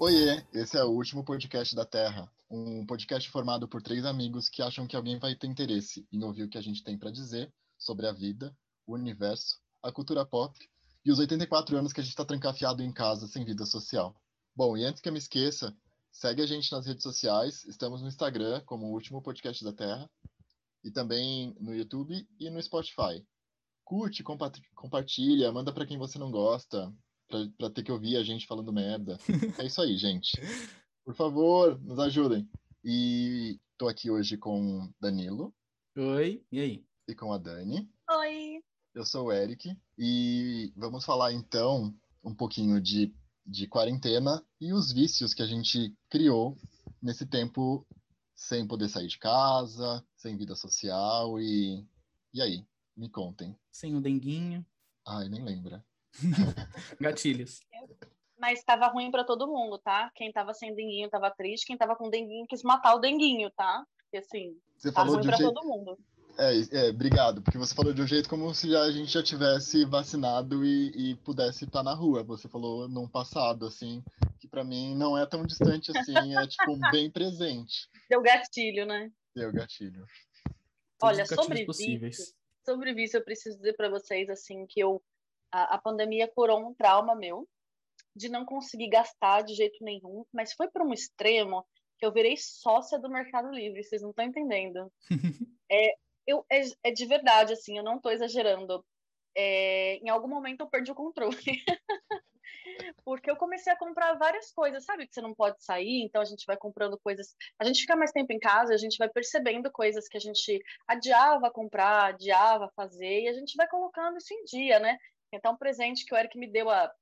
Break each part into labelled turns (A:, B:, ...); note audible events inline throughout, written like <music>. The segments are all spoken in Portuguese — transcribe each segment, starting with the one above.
A: Oiê, esse é o último podcast da Terra, um podcast formado por três amigos que acham que alguém vai ter interesse em ouvir o que a gente tem para dizer sobre a vida, o universo, a cultura pop e os 84 anos que a gente está trancafiado em casa sem vida social. Bom, e antes que eu me esqueça, segue a gente nas redes sociais, estamos no Instagram como o último podcast da Terra e também no YouTube e no Spotify. Curte, compartilha, manda para quem você não gosta, para ter que ouvir a gente falando merda. <laughs> É isso aí, gente. Por favor, nos ajudem. E tô aqui hoje com Danilo.
B: Oi, e aí?
A: E com a Dani.
C: Oi.
A: Eu sou o Eric e vamos falar então um pouquinho de, de quarentena e os vícios que a gente criou nesse tempo sem poder sair de casa, sem vida social e e aí, me contem.
B: Sem o denguinho.
A: Ai, nem lembra. <laughs>
B: Gatilhos.
C: Mas estava ruim para todo mundo, tá? Quem tava sem denguinho tava triste, quem tava com denguinho quis matar o denguinho, tá? Porque assim,
A: Você
C: tá
A: falou
C: ruim
A: um
C: para
A: jeito...
C: todo mundo.
A: É, é, obrigado, porque você falou de um jeito como se já, a gente já tivesse vacinado e, e pudesse estar na rua. Você falou num passado, assim, que para mim não é tão distante assim, é tipo <laughs> bem presente.
C: Deu gatilho, né?
A: Deu gatilho.
C: Olha,
B: Todos
C: sobre
B: possíveis.
C: vício, sobre vício, eu preciso dizer para vocês assim que eu a, a pandemia curou um trauma meu de não conseguir gastar de jeito nenhum, mas foi para um extremo que eu virei sócia do Mercado Livre, vocês não estão entendendo. <laughs> é, eu, é, é, de verdade, assim, eu não estou exagerando. É, em algum momento eu perdi o controle. <laughs> Porque eu comecei a comprar várias coisas, sabe? Que você não pode sair, então a gente vai comprando coisas. A gente fica mais tempo em casa, a gente vai percebendo coisas que a gente adiava comprar, adiava fazer, e a gente vai colocando isso em dia, né? Então, um presente que o Eric me deu há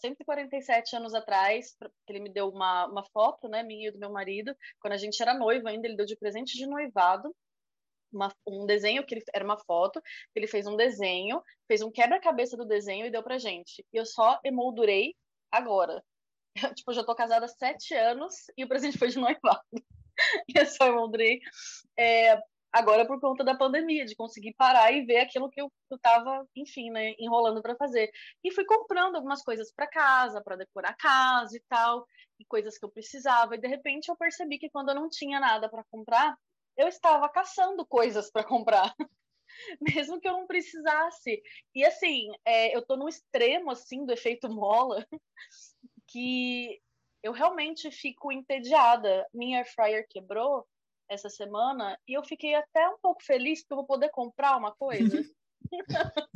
C: 147 anos atrás, ele me deu uma, uma foto, né, minha e do meu marido, quando a gente era noivo ainda, ele deu de presente de noivado, uma, um desenho que ele, era uma foto, ele fez um desenho, fez um quebra-cabeça do desenho e deu pra gente. E eu só emoldurei agora. <laughs> Eu, tipo, já tô casada há sete anos e o presente foi de noivado. <laughs> e eu só emoldurei é, agora por conta da pandemia, de conseguir parar e ver aquilo que eu, eu tava, enfim, né, enrolando para fazer. E fui comprando algumas coisas para casa, para decorar a casa e tal, e coisas que eu precisava. E de repente eu percebi que quando eu não tinha nada para comprar, eu estava caçando coisas para comprar. <laughs> Mesmo que eu não precisasse. E assim, é, eu tô no extremo assim do efeito mola, <laughs> que eu realmente fico entediada. Minha air fryer quebrou, essa semana e eu fiquei até um pouco feliz que eu vou poder comprar uma coisa. <laughs>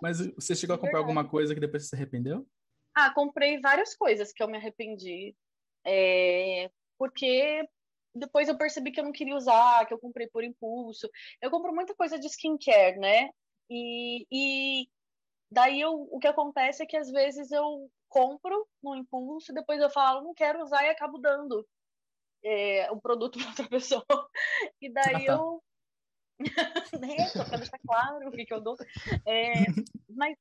B: Mas você chegou a comprar alguma coisa que depois você se arrependeu?
C: Ah, comprei várias coisas que eu me arrependi. É, porque depois eu percebi que eu não queria usar, que eu comprei por impulso. Eu compro muita coisa de skincare, né? E, e daí eu, o que acontece é que às vezes eu compro no impulso, depois eu falo, não quero usar e acabo dando é, um produto <laughs> para outra pessoa. E daí ah, tá. eu. <laughs> né, só para deixar claro o que, que eu dou. É, <laughs> mas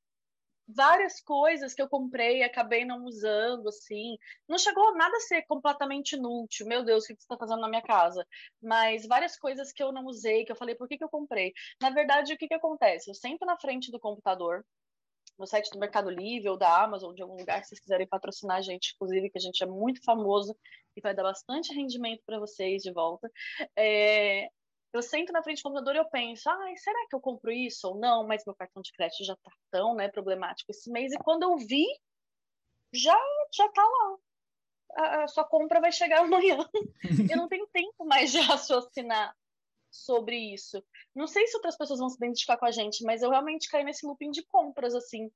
C: várias coisas que eu comprei e acabei não usando, assim. Não chegou nada a ser completamente inútil. Meu Deus, o que você está fazendo na minha casa? Mas várias coisas que eu não usei, que eu falei, por que, que eu comprei? Na verdade, o que, que acontece? Eu sento na frente do computador, no site do Mercado Livre ou da Amazon, de algum lugar, se vocês quiserem patrocinar a gente, inclusive, que a gente é muito famoso e vai dar bastante rendimento para vocês de volta. É, eu sento na frente do computador e eu penso, ah, será que eu compro isso ou não? Mas meu cartão de crédito já tá tão né, problemático esse mês. E quando eu vi, já, já tá lá. A, a sua compra vai chegar <laughs> amanhã. eu não tenho tempo mais de <laughs> raciocinar sobre isso. Não sei se outras pessoas vão se identificar com a gente, mas eu realmente caí nesse looping de compras, assim.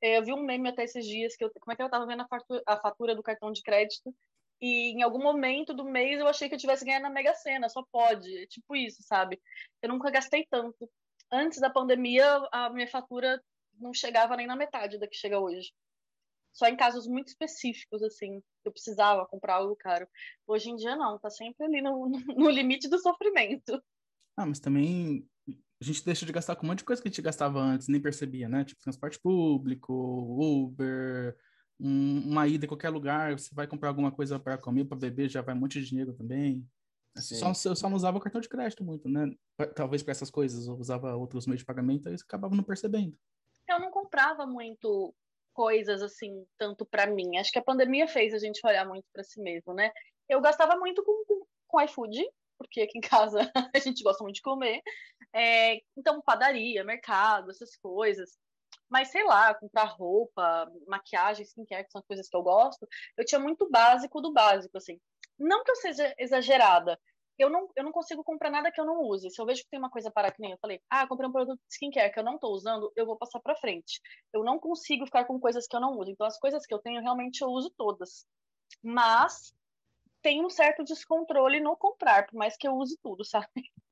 C: Eu vi um meme até esses dias, que eu, como é que eu tava vendo a fatura, a fatura do cartão de crédito, e em algum momento do mês eu achei que eu tivesse ganhado na Mega Sena, só pode. É tipo isso, sabe? Eu nunca gastei tanto. Antes da pandemia, a minha fatura não chegava nem na metade da que chega hoje. Só em casos muito específicos, assim, eu precisava comprar algo caro. Hoje em dia, não, tá sempre ali no, no <laughs> limite do sofrimento.
B: Ah, mas também a gente deixa de gastar com um monte de coisa que a gente gastava antes, nem percebia, né? Tipo, transporte público, Uber, um, uma ida em qualquer lugar, você vai comprar alguma coisa para comer, para beber, já vai um monte de dinheiro também. Só, eu só não usava o cartão de crédito muito, né? Talvez para essas coisas, eu usava outros meios de pagamento, aí você acabava não percebendo.
C: Eu não comprava muito coisas assim, tanto para mim. Acho que a pandemia fez a gente olhar muito para si mesmo, né? Eu gastava muito com, com, com iFood, porque aqui em casa <laughs> a gente gosta muito de comer. É, então, padaria, mercado, essas coisas. Mas sei lá, comprar roupa, maquiagem, skincare, que são coisas que eu gosto, eu tinha muito básico do básico, assim. Não que eu seja exagerada, eu não, eu não consigo comprar nada que eu não use. Se eu vejo que tem uma coisa para que nem eu falei, ah, comprei um produto de skincare que eu não estou usando, eu vou passar para frente. Eu não consigo ficar com coisas que eu não uso. Então, as coisas que eu tenho, realmente eu uso todas. Mas tem um certo descontrole no comprar, por mais que eu use tudo, sabe? <laughs>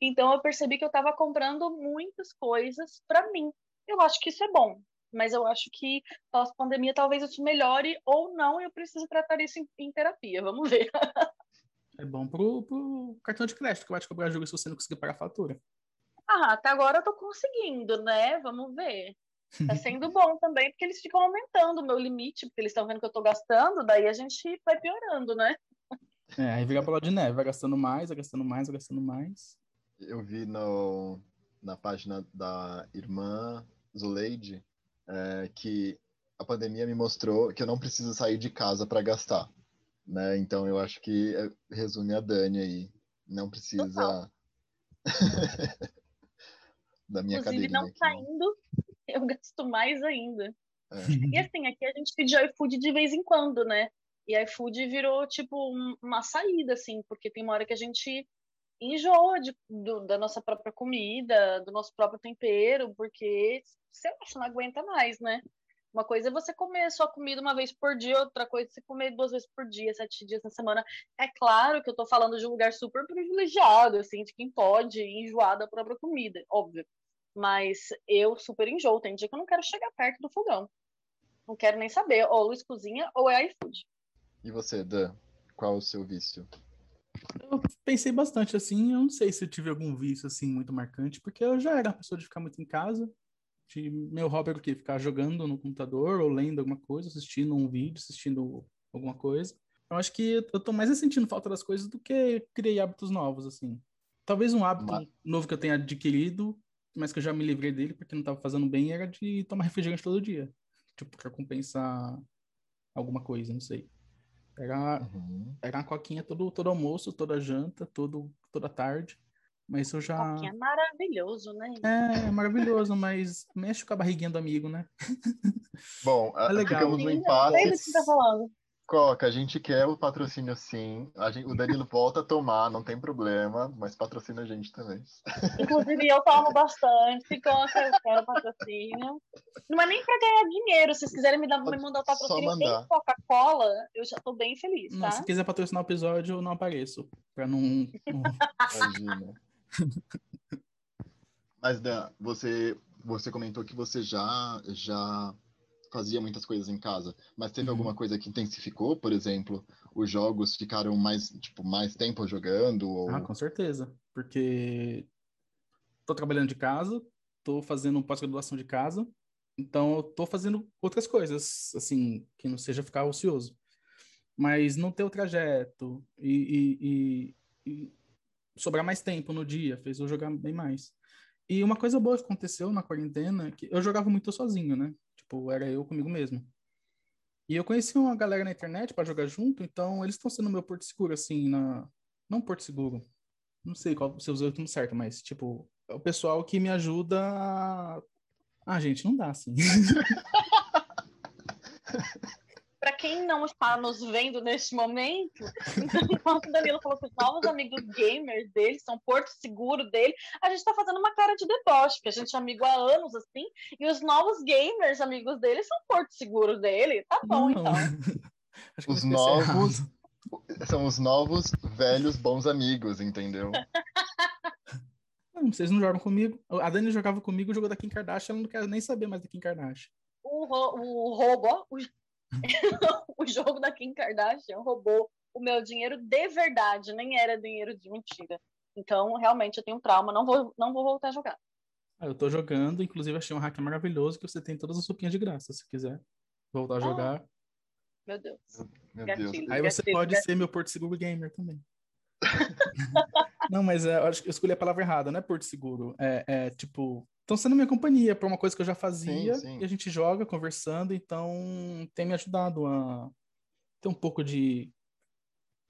C: Então, eu percebi que eu estava comprando muitas coisas para mim. Eu acho que isso é bom, mas eu acho que pós-pandemia talvez isso melhore ou não, e eu preciso tratar isso em, em terapia. Vamos ver.
B: É bom pro, pro cartão de crédito que vai te cobrar juros se você não conseguir pagar a fatura.
C: Ah, até agora eu tô conseguindo, né? Vamos ver. Tá <laughs> sendo bom também, porque eles ficam aumentando o meu limite, porque eles estão vendo que eu tô gastando, daí a gente vai piorando, né?
B: É, aí vira bola de neve, vai gastando mais, vai gastando mais, vai gastando mais.
A: Eu vi no, na página da irmã Zuleide é, que a pandemia me mostrou que eu não preciso sair de casa para gastar né? Então eu acho que é, resume a Dani aí. Não precisa <laughs> da minha
C: Inclusive, não
A: aqui.
C: saindo, <laughs> eu gasto mais ainda. É. E assim, aqui a gente pede iFood de vez em quando, né? E iFood virou, tipo, uma saída, assim, porque tem uma hora que a gente enjoa de, do, da nossa própria comida, do nosso próprio tempero, porque, você não aguenta mais, né? Uma coisa é você comer sua comida uma vez por dia, outra coisa é você comer duas vezes por dia, sete dias na semana. É claro que eu tô falando de um lugar super privilegiado, assim, de quem pode enjoar da própria comida, óbvio. Mas eu super enjoo. Tem dia que eu não quero chegar perto do fogão. Não quero nem saber. Ou Luiz Cozinha ou é iFood.
A: E você, Dan? Qual o seu vício?
B: Eu pensei bastante assim, eu não sei se eu tive algum vício assim muito marcante, porque eu já era uma pessoa de ficar muito em casa, de meu hobby era o quê? Ficar jogando no computador ou lendo alguma coisa, assistindo um vídeo, assistindo alguma coisa. Eu acho que eu tô mais sentindo falta das coisas do que criei hábitos novos, assim. Talvez um hábito mas... novo que eu tenha adquirido, mas que eu já me livrei dele porque não tava fazendo bem, era de tomar refrigerante todo dia. Tipo, pra compensar alguma coisa, não sei. Era, uhum. era uma coquinha todo, todo almoço, toda janta, todo, toda tarde. Mas eu já.
C: Coquinha é maravilhoso, né?
B: É, é maravilhoso, mas mexe com a barriguinha do amigo, né?
A: Bom, <laughs> é legal. ficamos no impasse. que tá falando. Coca, a gente quer o patrocínio sim. Gente, o Danilo volta a tomar, não tem problema, mas patrocina a gente também.
C: Inclusive, eu tomo bastante, Coca, eu quero patrocínio. Não é nem para ganhar dinheiro, se vocês quiserem me, dar, me mandar o patrocínio em Coca-Cola, eu já tô bem feliz, tá?
B: Não, se quiser patrocinar o episódio, eu não apareço, para não... Imagina.
A: Mas, Dan, você, você comentou que você já, já fazia muitas coisas em casa, mas teve uhum. alguma coisa que intensificou, por exemplo, os jogos ficaram mais, tipo, mais tempo jogando? Ou...
B: Ah, com certeza, porque tô trabalhando de casa, tô fazendo pós-graduação de casa, então eu tô fazendo outras coisas, assim, que não seja ficar ocioso. Mas não ter o trajeto e, e, e, sobrar mais tempo no dia, fez eu jogar bem mais. E uma coisa boa que aconteceu na quarentena, que eu jogava muito sozinho, né? Tipo, era eu comigo mesmo. E eu conheci uma galera na internet para jogar junto, então eles estão sendo meu porto seguro, assim, na... Não porto seguro. Não sei qual se usei o termo certo, mas, tipo, é o pessoal que me ajuda a... Ah, gente, não dá, assim. <laughs>
C: quem não está nos vendo neste momento, <laughs> enquanto o Danilo falou que os novos amigos gamers dele são porto seguro dele, a gente está fazendo uma cara de deboche, porque a gente é amigo há anos assim, e os novos gamers amigos dele são porto seguro dele. Tá bom, não. então. <laughs>
A: os novos são os novos velhos bons amigos, entendeu? <laughs>
B: Não, vocês não jogam comigo. A Dani jogava comigo, jogou da Kim Kardashian, ela não quer nem saber mais da Kim Kardashian.
C: O, ro o robô, o <laughs> o jogo da Kim Kardashian roubou o meu dinheiro de verdade, nem era dinheiro de mentira. Então, realmente, eu tenho trauma, não vou, não vou voltar a jogar.
B: Ah, eu tô jogando, inclusive achei um hack maravilhoso que você tem todas as roupinhas de graça, se quiser voltar a
C: Ah,
B: jogar.
C: Meu Deus.
A: Meu
C: Gatilho.
A: Deus.
B: Aí você
C: gatilho,
B: pode
C: gatilho.
B: ser meu Porto Seguro Gamer também. <laughs> não, mas é, eu acho que eu escolhi a palavra errada, não é Porto Seguro. É, é tipo, estão sendo minha companhia para uma coisa que eu já fazia
A: sim.
B: e a gente joga conversando, então tem me ajudado a ter um pouco de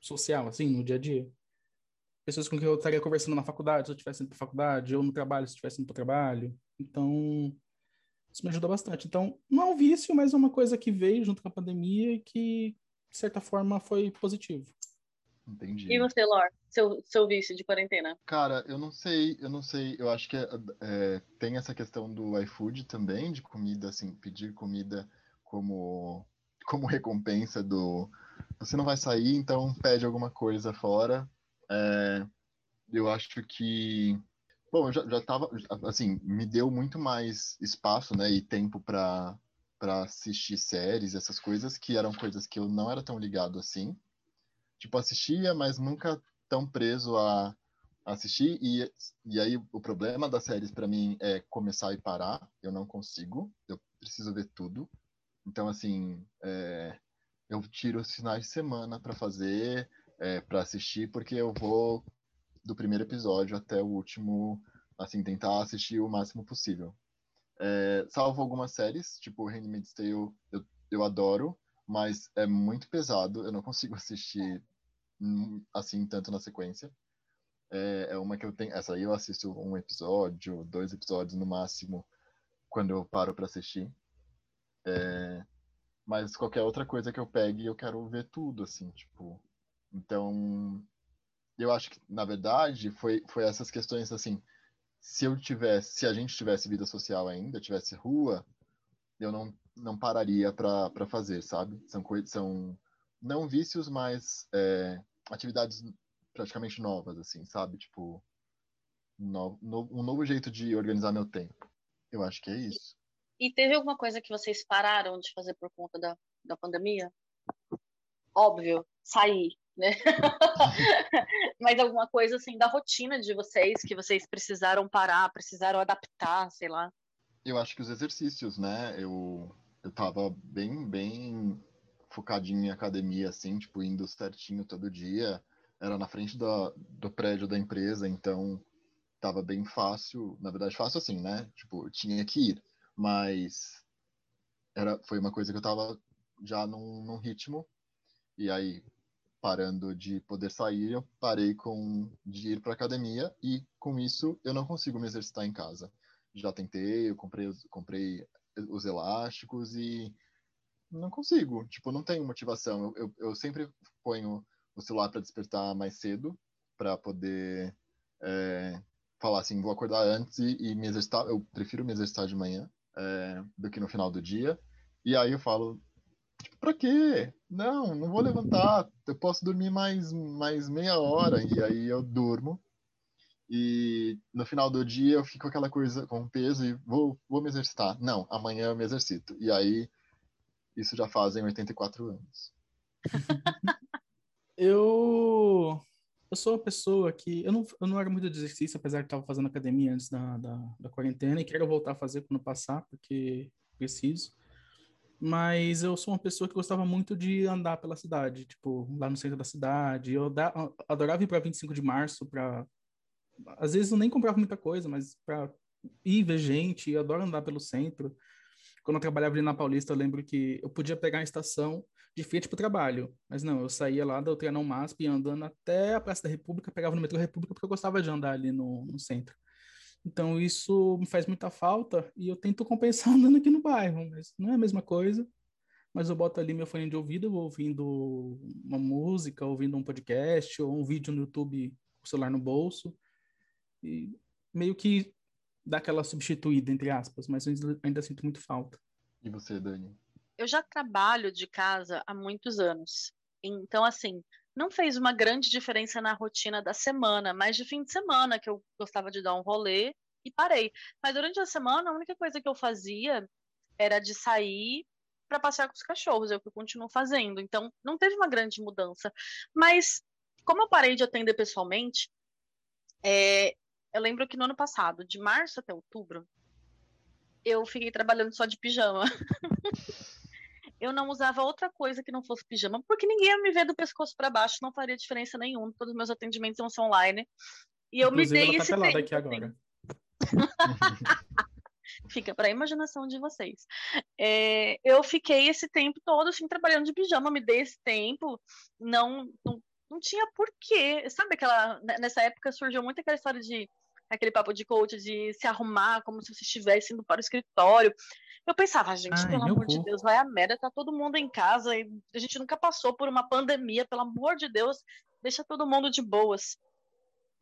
B: social, assim, no dia a dia. Pessoas com quem eu estaria conversando na faculdade, se eu estivesse indo para faculdade, ou no trabalho, se eu estivesse indo para o trabalho. Então, isso me ajuda bastante. Então, não é um vício, mas é uma coisa que veio junto com a pandemia e que, de certa forma, foi positivo.
A: Entendi.
C: E você, Lor? Seu, seu vício de quarentena?
A: Cara, eu não sei, eu não sei, eu acho que é, é, tem essa questão do iFood também, de comida, assim, pedir comida como, como <laughs> recompensa do. Você não vai sair, então pede alguma coisa fora. É, eu acho que. Bom, eu já, já tava. Assim, me deu muito mais espaço, né, e tempo para para assistir séries, essas coisas, que eram coisas que eu não era tão ligado assim. Tipo, assistia, mas nunca tão preso a assistir. E, e aí o problema das séries para mim é começar e parar. Eu não consigo. Eu preciso ver tudo. Então assim é, eu tiro os finais de semana para fazer é, para assistir porque eu vou do primeiro episódio até o último assim tentar assistir o máximo possível. É, salvo algumas séries tipo Handmaid's Tale eu, eu adoro mas é muito pesado eu não consigo <laughs> assistir hum, assim tanto na sequência é, é uma que eu tenho. Essa aí eu assisto um episódio, dois episódios no máximo, quando eu paro para assistir. É, mas qualquer outra coisa que eu pegue, eu quero ver tudo, assim, tipo. Então, eu acho que, na verdade, foi, foi essas questões, assim. Se eu tivesse, se a gente tivesse vida social ainda, tivesse rua, eu não, não pararia para fazer, sabe? São coisas, são não vícios, mas é, atividades praticamente novas, assim, sabe? Tipo, no, no, um novo jeito de organizar meu tempo. Eu acho que é isso.
C: E teve alguma coisa que vocês pararam de fazer por conta da, da pandemia? Óbvio, sair, né? <laughs> Mas alguma coisa assim da rotina de vocês que vocês precisaram parar, precisaram adaptar, sei lá.
A: Eu acho que os exercícios, né? Eu, eu tava bem, bem focadinho em academia, assim, tipo, indo certinho todo dia era na frente do, do prédio da empresa, então tava bem fácil, na verdade fácil assim, né? Tipo, tinha que ir, mas era, foi uma coisa que eu tava já num, num ritmo, e aí parando de poder sair, eu parei com de ir para academia e com isso eu não consigo me exercitar em casa. Já tentei, eu comprei, comprei os elásticos e não consigo, tipo, não tenho motivação. Eu, eu, eu sempre ponho o celular para despertar mais cedo, para poder é, falar assim, vou acordar antes e, e me exercitar. Eu prefiro me exercitar de manhã é, do que no final do dia. E aí eu falo, tipo, pra quê? Não, não vou levantar. Eu posso dormir mais, mais meia hora. E aí eu durmo. E no final do dia eu fico com aquela coisa com peso e vou, vou me exercitar. Não, amanhã eu me exercito. E aí isso já fazem 84 anos. <laughs>
B: Eu, eu sou uma pessoa que. Eu não, eu não era muito de exercício, apesar de estar fazendo academia antes da, da, da quarentena, e quero voltar a fazer quando passar, porque preciso. Mas eu sou uma pessoa que gostava muito de andar pela cidade, tipo, lá no centro da cidade. Eu adorava ir para 25 de março para. Às vezes eu nem comprava muita coisa, mas para ir ver gente. Eu adoro andar pelo centro. Quando eu trabalhava ali na Paulista, eu lembro que eu podia pegar a estação de frente para o trabalho. Mas não, eu saía lá da Trianon MASP ia andando até a Praça da República, pegava no metrô República porque eu gostava de andar ali no, no centro. Então isso me faz muita falta e eu tento compensar <laughs> andando aqui no bairro, mas não é a mesma coisa. Mas eu boto ali meu fone de ouvido, vou ouvindo uma música, ouvindo um podcast ou um vídeo no YouTube com o celular no bolso. E meio que dá aquela substituída, entre aspas, mas eu ainda- ainda sinto muito falta.
A: E você, Dani?
C: Eu já trabalho de casa há muitos anos. Então, assim, não fez uma grande diferença na rotina da semana, mas de fim de semana que eu gostava de dar um rolê e parei. Mas durante a semana, a única coisa que eu fazia era de sair para passear com os cachorros, é o que eu continuo fazendo. Então, não teve uma grande mudança. Mas, como eu parei de atender pessoalmente, É, eu lembro que no ano passado, de março até outubro, eu fiquei trabalhando só de pijama. <laughs> eu não usava outra coisa que não fosse pijama, porque ninguém ia me ver do pescoço para baixo, não faria diferença nenhuma. Todos os meus atendimentos vão ser online. E eu
B: Inclusive,
C: me dei
B: ela tá
C: esse
B: pelada
C: tempo.
B: aqui agora. <laughs>
C: Fica para a imaginação de vocês. É, eu fiquei esse tempo todo assim trabalhando de pijama, me dei esse tempo, não, não, não tinha porquê. Sabe aquela nessa época surgiu muito aquela história de aquele papo de coach de se arrumar como se você estivesse indo para o escritório. Eu pensava, gente,
B: Ai,
C: pelo amor de
B: cu.
C: Deus, vai a merda, tá todo mundo em casa e a gente nunca passou por uma pandemia, pelo amor de Deus, deixa todo mundo de boas.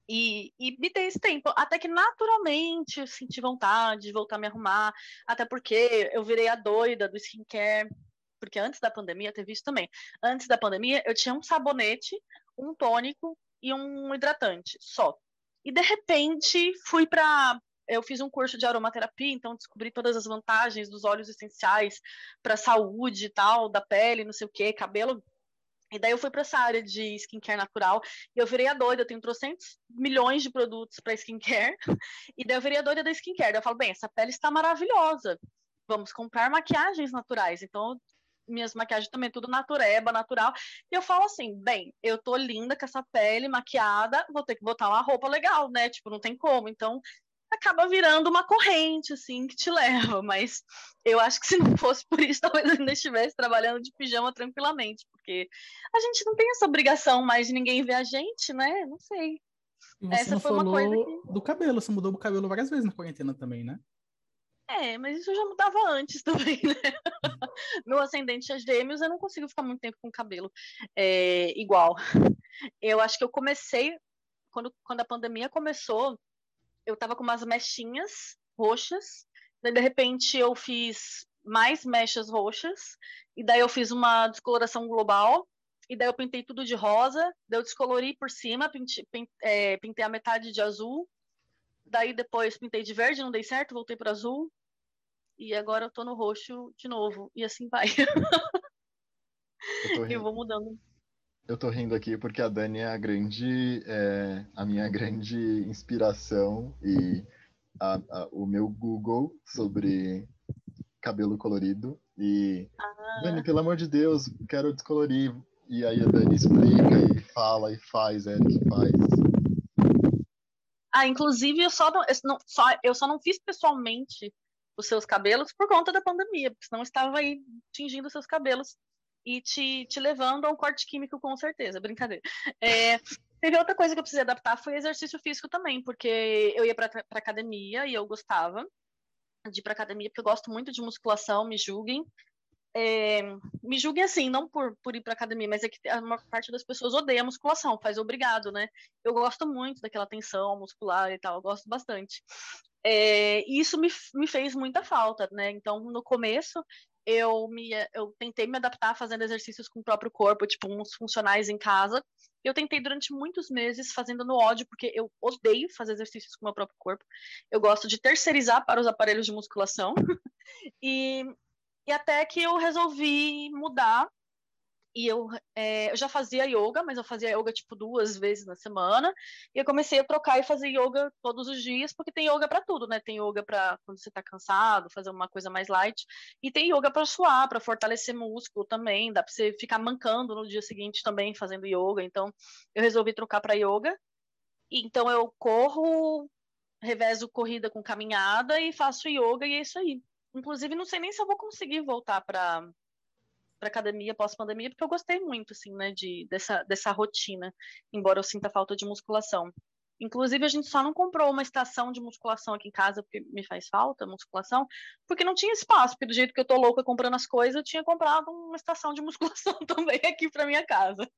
C: E, e me dei esse tempo, até que naturalmente eu senti vontade de voltar a me arrumar, até porque eu virei a doida do skincare, porque antes da pandemia teve isso também. Antes da pandemia, eu tinha um sabonete, um tônico e um hidratante só. E de repente fui para eu fiz um curso de aromaterapia, então descobri todas as vantagens dos óleos essenciais para saúde e tal, da pele, não sei o que, cabelo. E daí eu fui para essa área de skincare natural e eu virei a doida, eu tenho trocentos milhões de produtos para skincare. <laughs> E daí eu virei a doida da skincare. Daí eu falo, bem, essa pele está maravilhosa. Vamos comprar maquiagens naturais. Então, minhas maquiagens também tudo natureba, natural. E eu falo assim, bem, eu tô linda com essa pele maquiada, vou ter que botar uma roupa legal, né? Tipo, não tem como. Então, acaba virando uma corrente, assim, que te <laughs> leva. Mas eu acho que se não fosse por isso, <laughs> talvez eu ainda estivesse trabalhando de pijama tranquilamente, porque a gente não tem essa obrigação mais de ninguém ver a gente, né? Não sei.
B: E você
C: Essa
B: não
C: foi uma
B: falou
C: coisa que-
B: do cabelo, você mudou o cabelo várias vezes na quarentena também, né?
C: É, mas isso eu já mudava antes <laughs> também, né? Meu ascendente é gêmeos, eu não consigo ficar muito tempo com cabelo é, igual. Eu acho que eu comecei, quando, quando a pandemia começou, eu tava com umas mechinhas roxas, daí de repente eu fiz mais mechas roxas, e daí eu fiz uma descoloração global, e daí eu pintei tudo de rosa, daí eu descolori por cima, é, pintei a metade de azul, daí depois pintei de verde, não dei certo, voltei para azul, e agora eu tô no roxo de novo, e assim vai.
A: Eu <laughs>
C: Eu vou mudando.
A: eu tô rindo aqui porque a Dani é a grande, é, a minha grande inspiração e a- a- o meu Google sobre cabelo colorido. E
C: Ah.
A: Dani, pelo amor de Deus, quero descolorir. E aí a Dani explica e fala e faz, Eric faz.
C: Ah, inclusive, eu só não, eu só, eu só não fiz pessoalmente os seus cabelos por conta da pandemia, porque senão estava aí tingindo os seus cabelos e te, te levando a um corte químico, com certeza. Brincadeira. É, teve outra coisa que eu precisei adaptar, foi exercício físico também, porque eu ia para academia e eu gostava de ir para academia, porque eu gosto muito de musculação, me julguem. É, me julguem assim, não por, por ir para academia, mas é que a maior parte das pessoas odeia musculação, faz obrigado, né? Eu gosto muito daquela tensão muscular e tal, eu gosto bastante. É, e isso me, me fez muita falta, né? Então, no começo, eu, me, eu tentei me adaptar fazendo exercícios com o próprio corpo, tipo uns funcionais em casa. Eu tentei durante muitos meses fazendo no ódio, porque eu odeio fazer exercícios com o meu próprio corpo. Eu gosto de terceirizar para os aparelhos de musculação. <laughs> e, e até que eu resolvi mudar e eu, é, eu já fazia yoga, mas eu fazia yoga tipo duas vezes na semana. E eu comecei a trocar e fazer yoga todos os dias, porque tem yoga para tudo, né? Tem yoga para quando você tá cansado, fazer uma coisa mais light, e tem yoga para suar, para fortalecer músculo também. Dá para você ficar mancando no dia seguinte também fazendo yoga. Então, eu resolvi trocar para yoga. Então eu corro, revezo corrida com caminhada e faço yoga e é isso aí. Inclusive, não sei nem se eu vou conseguir voltar para para academia pós-pandemia, porque eu gostei muito, assim, né, de, dessa, dessa rotina, embora eu sinta falta de musculação. Inclusive, a gente só não comprou uma estação de musculação aqui em casa, porque me faz falta musculação, porque não tinha espaço, porque do jeito que eu tô louca comprando as coisas, eu tinha comprado uma estação de <laughs> musculação também aqui para minha casa.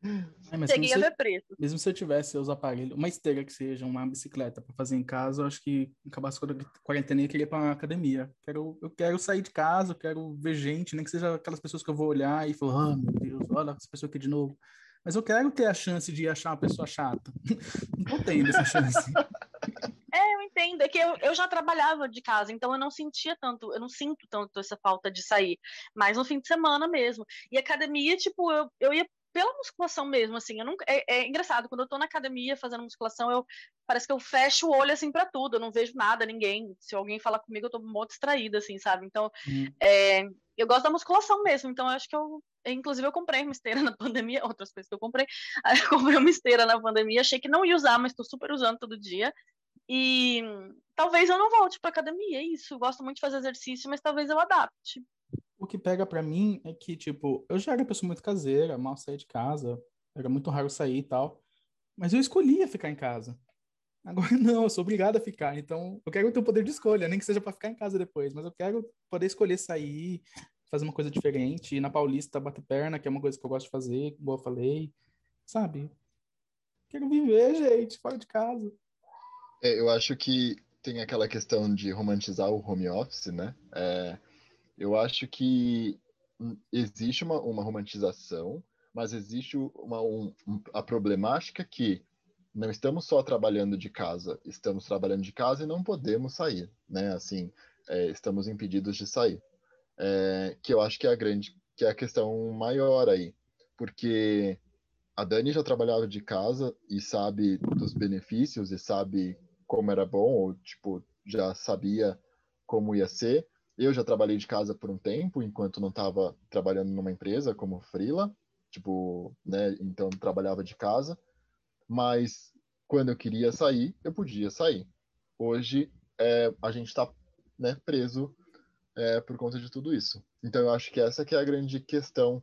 B: Mas
C: Cheguei a
B: mesmo, se,
C: ver preço.
B: mesmo se eu tivesse os aparelhos, uma esteira que seja, uma bicicleta para fazer em casa, eu acho que acabasse com a quarentena e eu queria ir para uma academia. Quero, eu quero sair de casa, eu quero ver gente, nem que seja aquelas pessoas que eu vou olhar e falar, ah, meu Deus, olha essa pessoa aqui de novo. Mas eu quero ter a chance de achar uma pessoa chata. <laughs> Não tô tendo essa chance. <laughs>
C: É, eu entendo. É que eu, eu já trabalhava de casa, então eu não sentia tanto, eu não sinto tanto essa falta de sair. Mas no fim de semana mesmo. E academia, tipo, eu, eu ia pela musculação mesmo, assim, eu nunca, é, é, engraçado, quando eu tô na academia fazendo musculação, eu, parece que eu fecho o olho, assim, para tudo, eu não vejo nada, ninguém, se alguém falar comigo, eu tô muito distraída, assim, sabe, então, hum. é, eu gosto da musculação mesmo, então eu acho que eu, inclusive eu comprei uma esteira <laughs> na pandemia, outras coisas que eu comprei, <laughs> eu comprei uma esteira na pandemia, achei que não ia usar, mas tô super usando todo dia, e talvez eu não volte para academia, é isso. Eu gosto muito de fazer exercício, mas talvez eu adapte.
B: Que pega para mim é que, tipo, eu já era pessoa muito caseira, mal saía de casa, era muito raro sair e tal, mas eu escolhia ficar em casa. Agora <laughs> não, eu sou obrigado a ficar. Então, eu quero ter o poder de escolha, nem que seja para ficar em casa depois, mas eu quero poder escolher sair, fazer uma coisa diferente, ir na Paulista, bater perna, que é uma coisa que eu gosto de fazer, como eu falei, sabe? Quero viver, gente, fora de casa.
A: É, eu acho que tem aquela questão de romantizar o home office, né? É, eu acho que existe uma, uma romantização, mas existe uma, um, a problemática que não estamos só trabalhando de casa, estamos trabalhando de casa e não podemos sair, né? Assim, é, estamos impedidos de sair. É, que eu acho que é a grande, que é a questão maior aí, porque a Dani já trabalhava de casa e sabe dos benefícios e sabe como era bom, ou tipo, já sabia como ia ser. Eu já trabalhei de casa por um tempo, enquanto não estava trabalhando numa empresa como freela, tipo, né, então trabalhava de casa, mas quando eu queria sair, eu podia sair. Hoje é, a gente está né, preso é, por conta de tudo isso. Então eu acho que essa que é a grande questão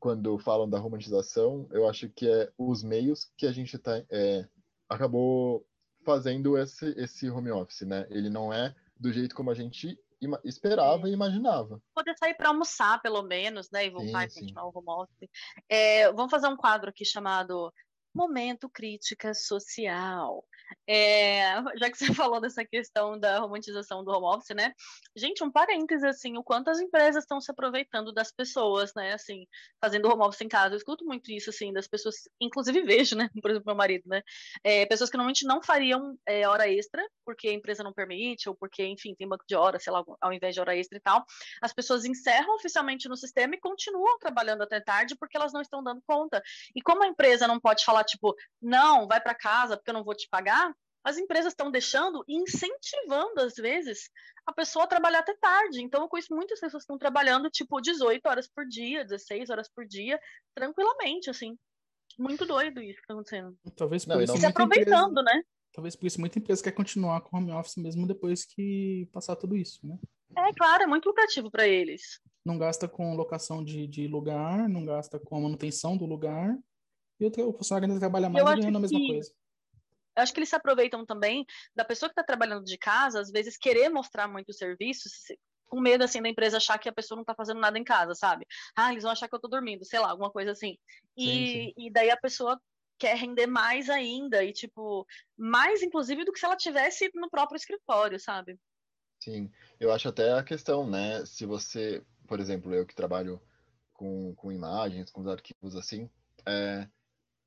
A: quando falam da romantização, eu acho que é os meios que a gente tá, é, acabou fazendo esse, esse home office, né? Ele não é do jeito como a gente esperava e imaginava.
C: Poder sair para almoçar, pelo menos, né? E voltar sim, e continuar sim. o home office. É, vamos fazer um quadro aqui chamado Momento Crítica Social. É, já que você <laughs> falou dessa questão da romantização do home office, né? Gente, um parêntese, assim, o quanto as empresas estão se aproveitando das pessoas, né? Assim, fazendo home office em casa. Eu escuto muito isso, assim, das pessoas, inclusive vejo, né? <laughs> Por exemplo, meu marido, né? É, pessoas que normalmente não fariam é, hora extra, porque a empresa não permite, ou porque, enfim, tem banco de hora, sei lá, ao invés de hora extra e tal. As pessoas encerram oficialmente no sistema e continuam trabalhando até tarde porque elas não estão dando conta. E como a empresa não pode falar, tipo, não, vai para casa porque eu não vou te pagar, as empresas estão deixando e incentivando, às vezes, a pessoa a trabalhar até tarde. Então, eu conheço muitas pessoas que estão trabalhando, tipo, 18 horas por dia, 16 horas por dia, tranquilamente, assim. Muito doido isso que está acontecendo.
B: Talvez por não, isso.
C: se aproveitando,
B: empresa,
C: né?
B: Talvez por isso muita empresa quer continuar com home office mesmo depois que passar tudo isso, né?
C: É, claro, é muito lucrativo para eles.
B: Não gasta com locação de, de lugar, não gasta com a manutenção do lugar. E o funcionário ainda trabalha mais e ganhando a mesma que... coisa
C: eu acho que eles se aproveitam também da pessoa que está trabalhando de casa, às vezes querer mostrar muito serviço, com medo assim da empresa achar que a pessoa não está fazendo nada em casa, sabe? Ah, eles vão achar que eu estou dormindo, sei lá, alguma coisa assim. E, sim, sim. e daí a pessoa quer render mais ainda e tipo mais inclusive do que se ela tivesse no próprio escritório, sabe?
A: Sim, eu acho até a questão, né? Se você, por exemplo, eu que trabalho com, com imagens, com os arquivos assim, é,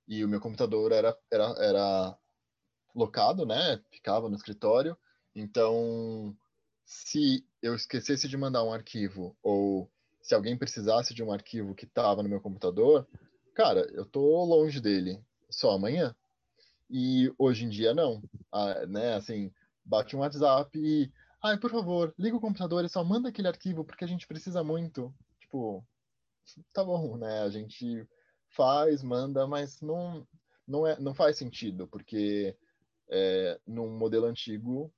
A: e o meu computador era, era, era locado, né? Ficava no escritório. Então, se eu esquecesse de mandar um arquivo ou se alguém precisasse de um arquivo que estava no meu computador, cara, eu tô longe dele só amanhã. E hoje em dia não, ah, né? Assim, bate um WhatsApp e, ai, por favor, liga o computador e só manda aquele arquivo porque a gente precisa muito. Tipo, tá bom, né? A gente faz, manda, mas não não é não faz sentido, porque é, num modelo antigo,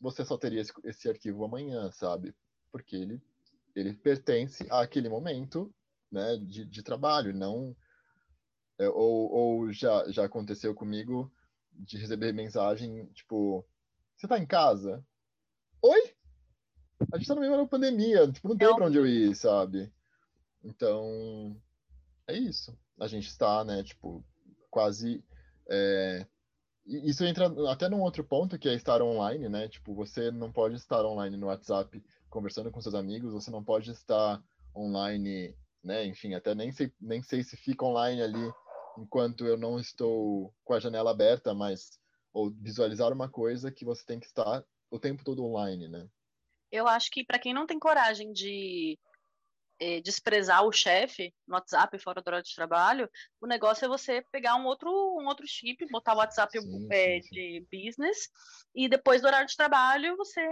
A: você só teria esse, esse, arquivo amanhã, sabe? Porque ele, ele pertence àquele momento né, de, de trabalho, não... É, ou ou já, já aconteceu comigo de receber mensagem, tipo, você tá em casa? Oi? A gente tá no meio da pandemia, tipo, não tem pra onde eu ir, sabe? Então, é isso. A gente está, né, tipo, quase é, isso entra até num outro ponto que é estar online, né? Tipo, você não pode estar online no WhatsApp conversando com seus amigos, você não pode estar online, né? Enfim, até nem sei, nem sei se fica online ali enquanto eu não estou com a janela aberta, mas ou visualizar uma coisa que você tem que estar o tempo todo online, né?
C: Eu acho que para quem não tem coragem de é, desprezar o chefe no WhatsApp fora do horário de trabalho, o negócio é você pegar um outro, um outro chip, botar o WhatsApp sim, é, sim, sim. de business, e depois do horário de trabalho você,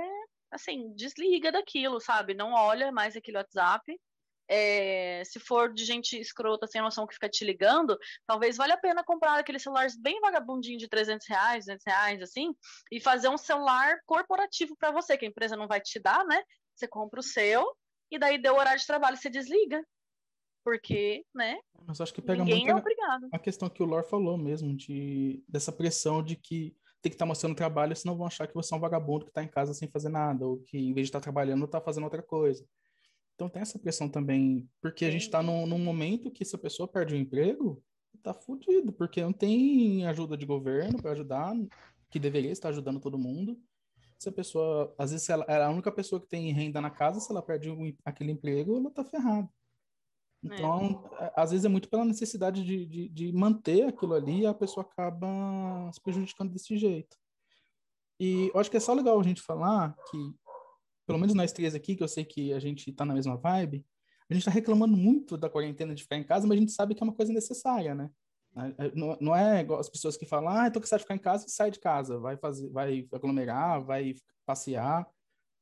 C: assim, desliga daquilo, sabe? Não olha mais aquele WhatsApp. É, se for de gente escrota, sem noção, que fica te ligando, talvez valha a pena comprar aquele celular bem vagabundinho de 300 reais, 200 reais, assim, e fazer um celular corporativo para você, que a empresa não vai te dar, né? Você compra o seu, e daí deu horário de trabalho, você desliga. Porque, né?
B: Mas acho que pega
C: ninguém
B: muito
C: é obrigado.
B: a questão que o Lore falou mesmo, de, dessa pressão de que tem que estar tá mostrando trabalho, senão vão achar que você é um vagabundo que está em casa sem fazer nada, ou que em vez de estar tá trabalhando, está fazendo outra coisa. Então tem essa pressão também, porque a gente está num, num, momento que se a pessoa perde o emprego, está fudido, porque não tem ajuda de governo para ajudar, que deveria estar ajudando todo mundo se a pessoa, às vezes, ela é a única pessoa que tem renda na casa, se ela perde um, aquele emprego, ela tá ferrada. Então, é. às vezes é muito pela necessidade de, de, de, manter aquilo ali e a pessoa acaba se prejudicando desse jeito. E eu acho que é só legal a gente falar que, pelo menos nós três aqui, que eu sei que a gente tá na mesma vibe, a gente tá reclamando muito da quarentena de ficar em casa, mas a gente sabe que é uma coisa necessária, né? Não, é igual as pessoas que falam, ah, tô cansado de ficar em casa, sai de casa, vai fazer, vai aglomerar, vai passear.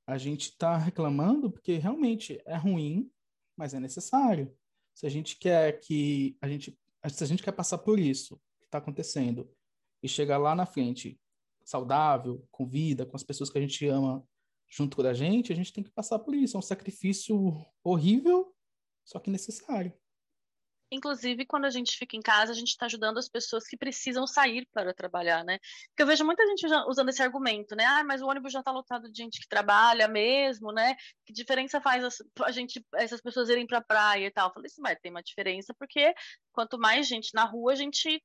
B: A gente está reclamando porque realmente é ruim, mas é necessário. Se a gente quer que a gente, se a gente quer passar por isso que está acontecendo e chegar lá na frente saudável, com vida, com as pessoas que a gente ama junto com a gente, a gente tem que passar por isso. É um sacrifício horrível, só que necessário.
C: Inclusive, quando a gente fica em casa, a gente está ajudando as pessoas que precisam sair para trabalhar, né? Porque eu vejo muita gente usando esse argumento, né? Ah, mas o ônibus já está lotado de gente que trabalha mesmo, né? Que diferença faz a gente, essas pessoas irem para a praia e tal? Eu falei assim, mas tem uma diferença porque quanto mais gente na rua, a gente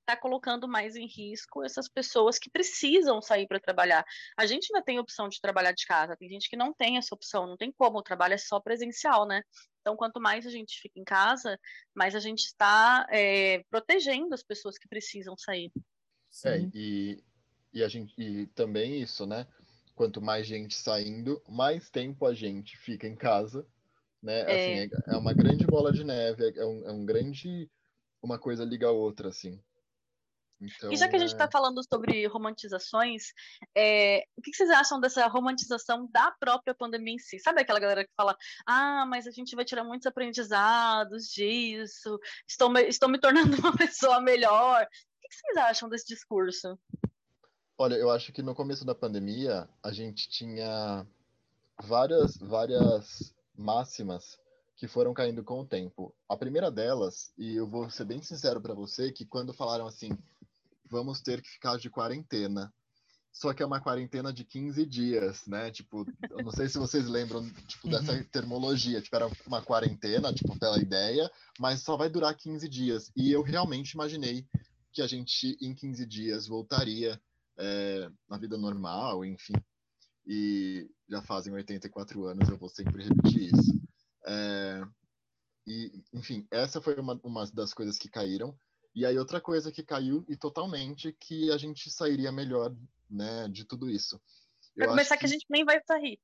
C: está colocando mais em risco essas pessoas que precisam sair para trabalhar. A gente ainda tem opção de trabalhar de casa, tem gente que não tem essa opção, não tem como, o trabalho é só presencial, né? Então, quanto mais a gente fica em casa, mais a gente está é, protegendo as pessoas que precisam sair.
A: É, e, e, a gente, e também isso, né? Quanto mais gente saindo, mais tempo a gente fica em casa, né? É, assim, é, é uma grande bola de neve, é, é um, é um grande... Uma coisa liga a outra, assim.
C: Então, e já que a gente está é falando sobre romantizações, é, o que vocês acham dessa romantização da própria pandemia em si? Sabe aquela galera que fala, ah, mas a gente vai tirar muitos aprendizados disso, estou me, estou me tornando <laughs> uma pessoa melhor. O que vocês acham desse discurso?
A: Olha, eu acho que no começo da pandemia a gente tinha várias, várias máximas que foram caindo com o tempo. A primeira delas, e eu vou ser bem sincero para você, que quando falaram assim, vamos ter que ficar de quarentena. Só que é uma quarentena de 15 dias, né? Tipo, eu não sei se vocês lembram tipo, dessa uhum. termologia. Tipo, era uma quarentena, tipo, pela ideia, mas só vai durar 15 dias. E eu realmente imaginei que a gente, em 15 dias, voltaria é, na vida normal, enfim. E já fazem 84 anos, eu vou sempre repetir isso. É, e, enfim, essa foi uma, uma das coisas que caíram. E aí outra coisa que caiu e totalmente que a gente sairia melhor, né, de tudo isso.
C: Para começar que... que... a gente nem vai sair.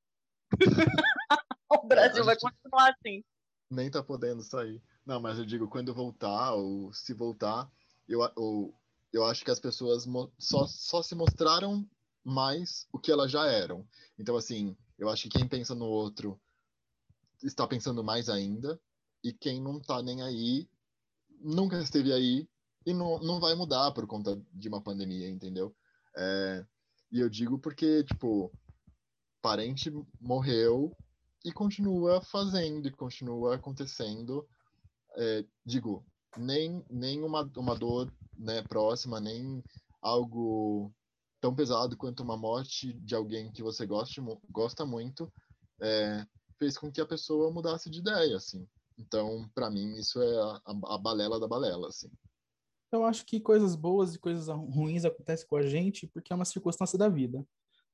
C: <laughs> <laughs> o Brasil é, vai continuar assim.
A: Nem tá podendo sair. Não, mas eu digo quando voltar ou se voltar, eu ou, eu acho que as pessoas só, só se mostraram mais o que elas já eram. Então assim, eu acho que quem pensa no outro está pensando mais ainda e quem não tá nem aí nunca esteve aí e não, não vai mudar por conta de uma pandemia, entendeu? É, e eu digo porque, tipo, parente morreu e continua fazendo e continua acontecendo. É, digo, nem, nem uma, uma dor né, próxima, nem algo tão pesado quanto uma morte de alguém que você goste, gosta muito, é, fez com que a pessoa mudasse de ideia, assim. Então, para mim, isso é a, a, balela da balela, assim.
B: Eu acho que coisas boas e coisas ruins acontecem com a gente porque é uma circunstância da vida.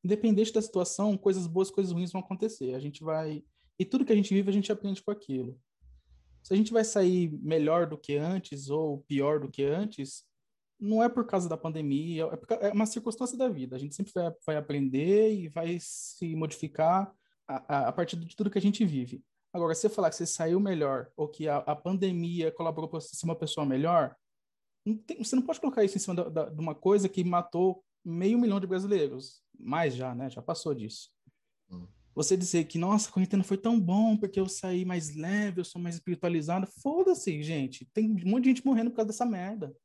B: Independente da situação, coisas boas, coisas ruins vão acontecer. A gente vai e tudo que a gente vive a gente aprende com aquilo. Se a gente vai sair melhor do que antes ou pior do que antes, não é por causa da pandemia, é, é uma circunstância da vida. A gente sempre vai, vai aprender e vai se modificar a, a, a partir de tudo que a gente vive. Agora, se você falar que você saiu melhor ou que a, a pandemia colaborou para você ser uma pessoa melhor, não tem, você não pode colocar isso em cima da, da, de uma coisa que matou meio milhão de brasileiros. Mais já, né? Já passou disso. Hum. Você dizer que, nossa, a quarentena foi tão bom porque eu saí mais leve, eu sou mais espiritualizado. Foda-se, gente. Tem um monte de gente morrendo por causa dessa merda.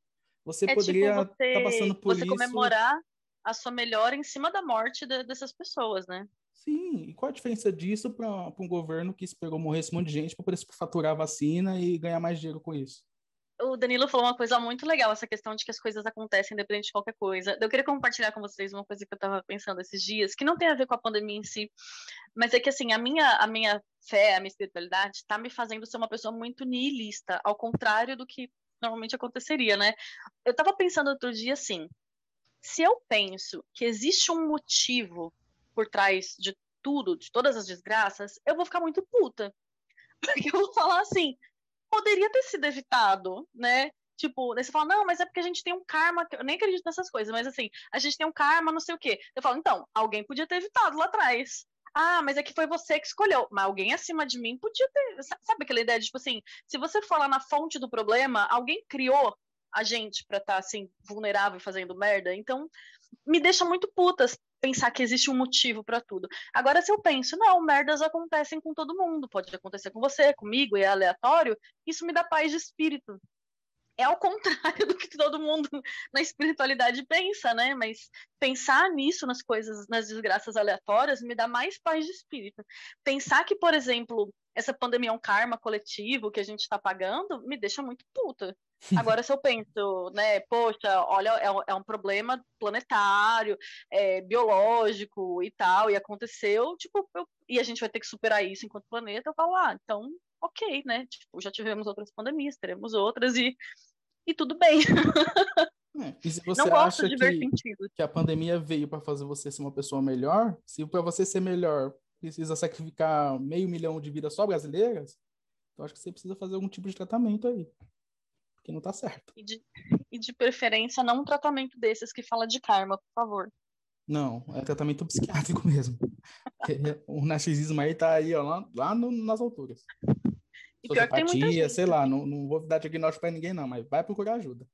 B: Você é poderia estar tipo tá passando por
C: você
B: isso.
C: Você comemorar a sua melhora em cima da morte de, dessas pessoas, né?
B: Sim, e qual a diferença disso para um governo que esperou morrer esse monte de gente para poder faturar vacina e ganhar mais dinheiro com isso?
C: O Danilo falou uma coisa muito legal, essa questão de que as coisas acontecem independente de qualquer coisa. Eu queria compartilhar com vocês uma coisa que eu estava pensando esses dias, que não tem a ver com a pandemia em si, mas é que assim, a minha, a minha fé, a minha espiritualidade está me fazendo ser uma pessoa muito nihilista, ao contrário do que normalmente aconteceria, né? Eu estava pensando outro dia assim, se eu penso que existe um motivo por trás de tudo, de todas as desgraças, eu vou ficar muito puta. Porque eu vou falar assim, poderia ter sido evitado, né? Tipo, daí você fala, não, mas é porque a gente tem um karma, eu nem acredito nessas coisas, mas assim, a gente tem um karma, não sei o quê. Eu falo, então, alguém podia ter evitado lá atrás. Ah, mas é que foi você que escolheu. Mas alguém acima de mim podia ter. Sabe aquela ideia de, tipo assim, se você for lá na fonte do problema, alguém criou a gente para estar tá, assim vulnerável fazendo merda. Então, me deixa muito putas pensar que existe um motivo para tudo. Agora, se eu penso, não, merdas acontecem com todo mundo, pode acontecer com você, comigo, e é aleatório, isso me dá paz de espírito. É ao contrário <laughs> do que todo mundo na espiritualidade pensa, né? Mas pensar nisso, nas coisas, nas desgraças aleatórias, me dá mais paz de espírito. Pensar que, por exemplo, essa pandemia é um karma coletivo que a gente está pagando, me deixa muito puta. <laughs> Agora, se eu penso, né, poxa, olha, é, é um problema planetário, é, biológico e tal, e aconteceu, tipo, eu, e a gente vai ter que superar isso enquanto planeta, eu falo, ah, então, ok, né? Tipo, já tivemos outras pandemias, teremos outras, e, e tudo bem.
B: É, <laughs> e se você Não acha que, que a pandemia veio para fazer você ser uma pessoa melhor, se para você ser melhor precisa sacrificar meio milhão de vidas só brasileiras, então acho que você precisa fazer algum tipo de tratamento aí que não tá certo.
C: E de, e de preferência, não um tratamento desses que fala de karma, por favor.
B: Não, é tratamento psiquiátrico <laughs> mesmo. o narcisismo aí tá aí, ó, lá, lá no, nas alturas. Gente. sei lá, não, não vou dar diagnóstico pra ninguém, não, mas vai procurar ajuda.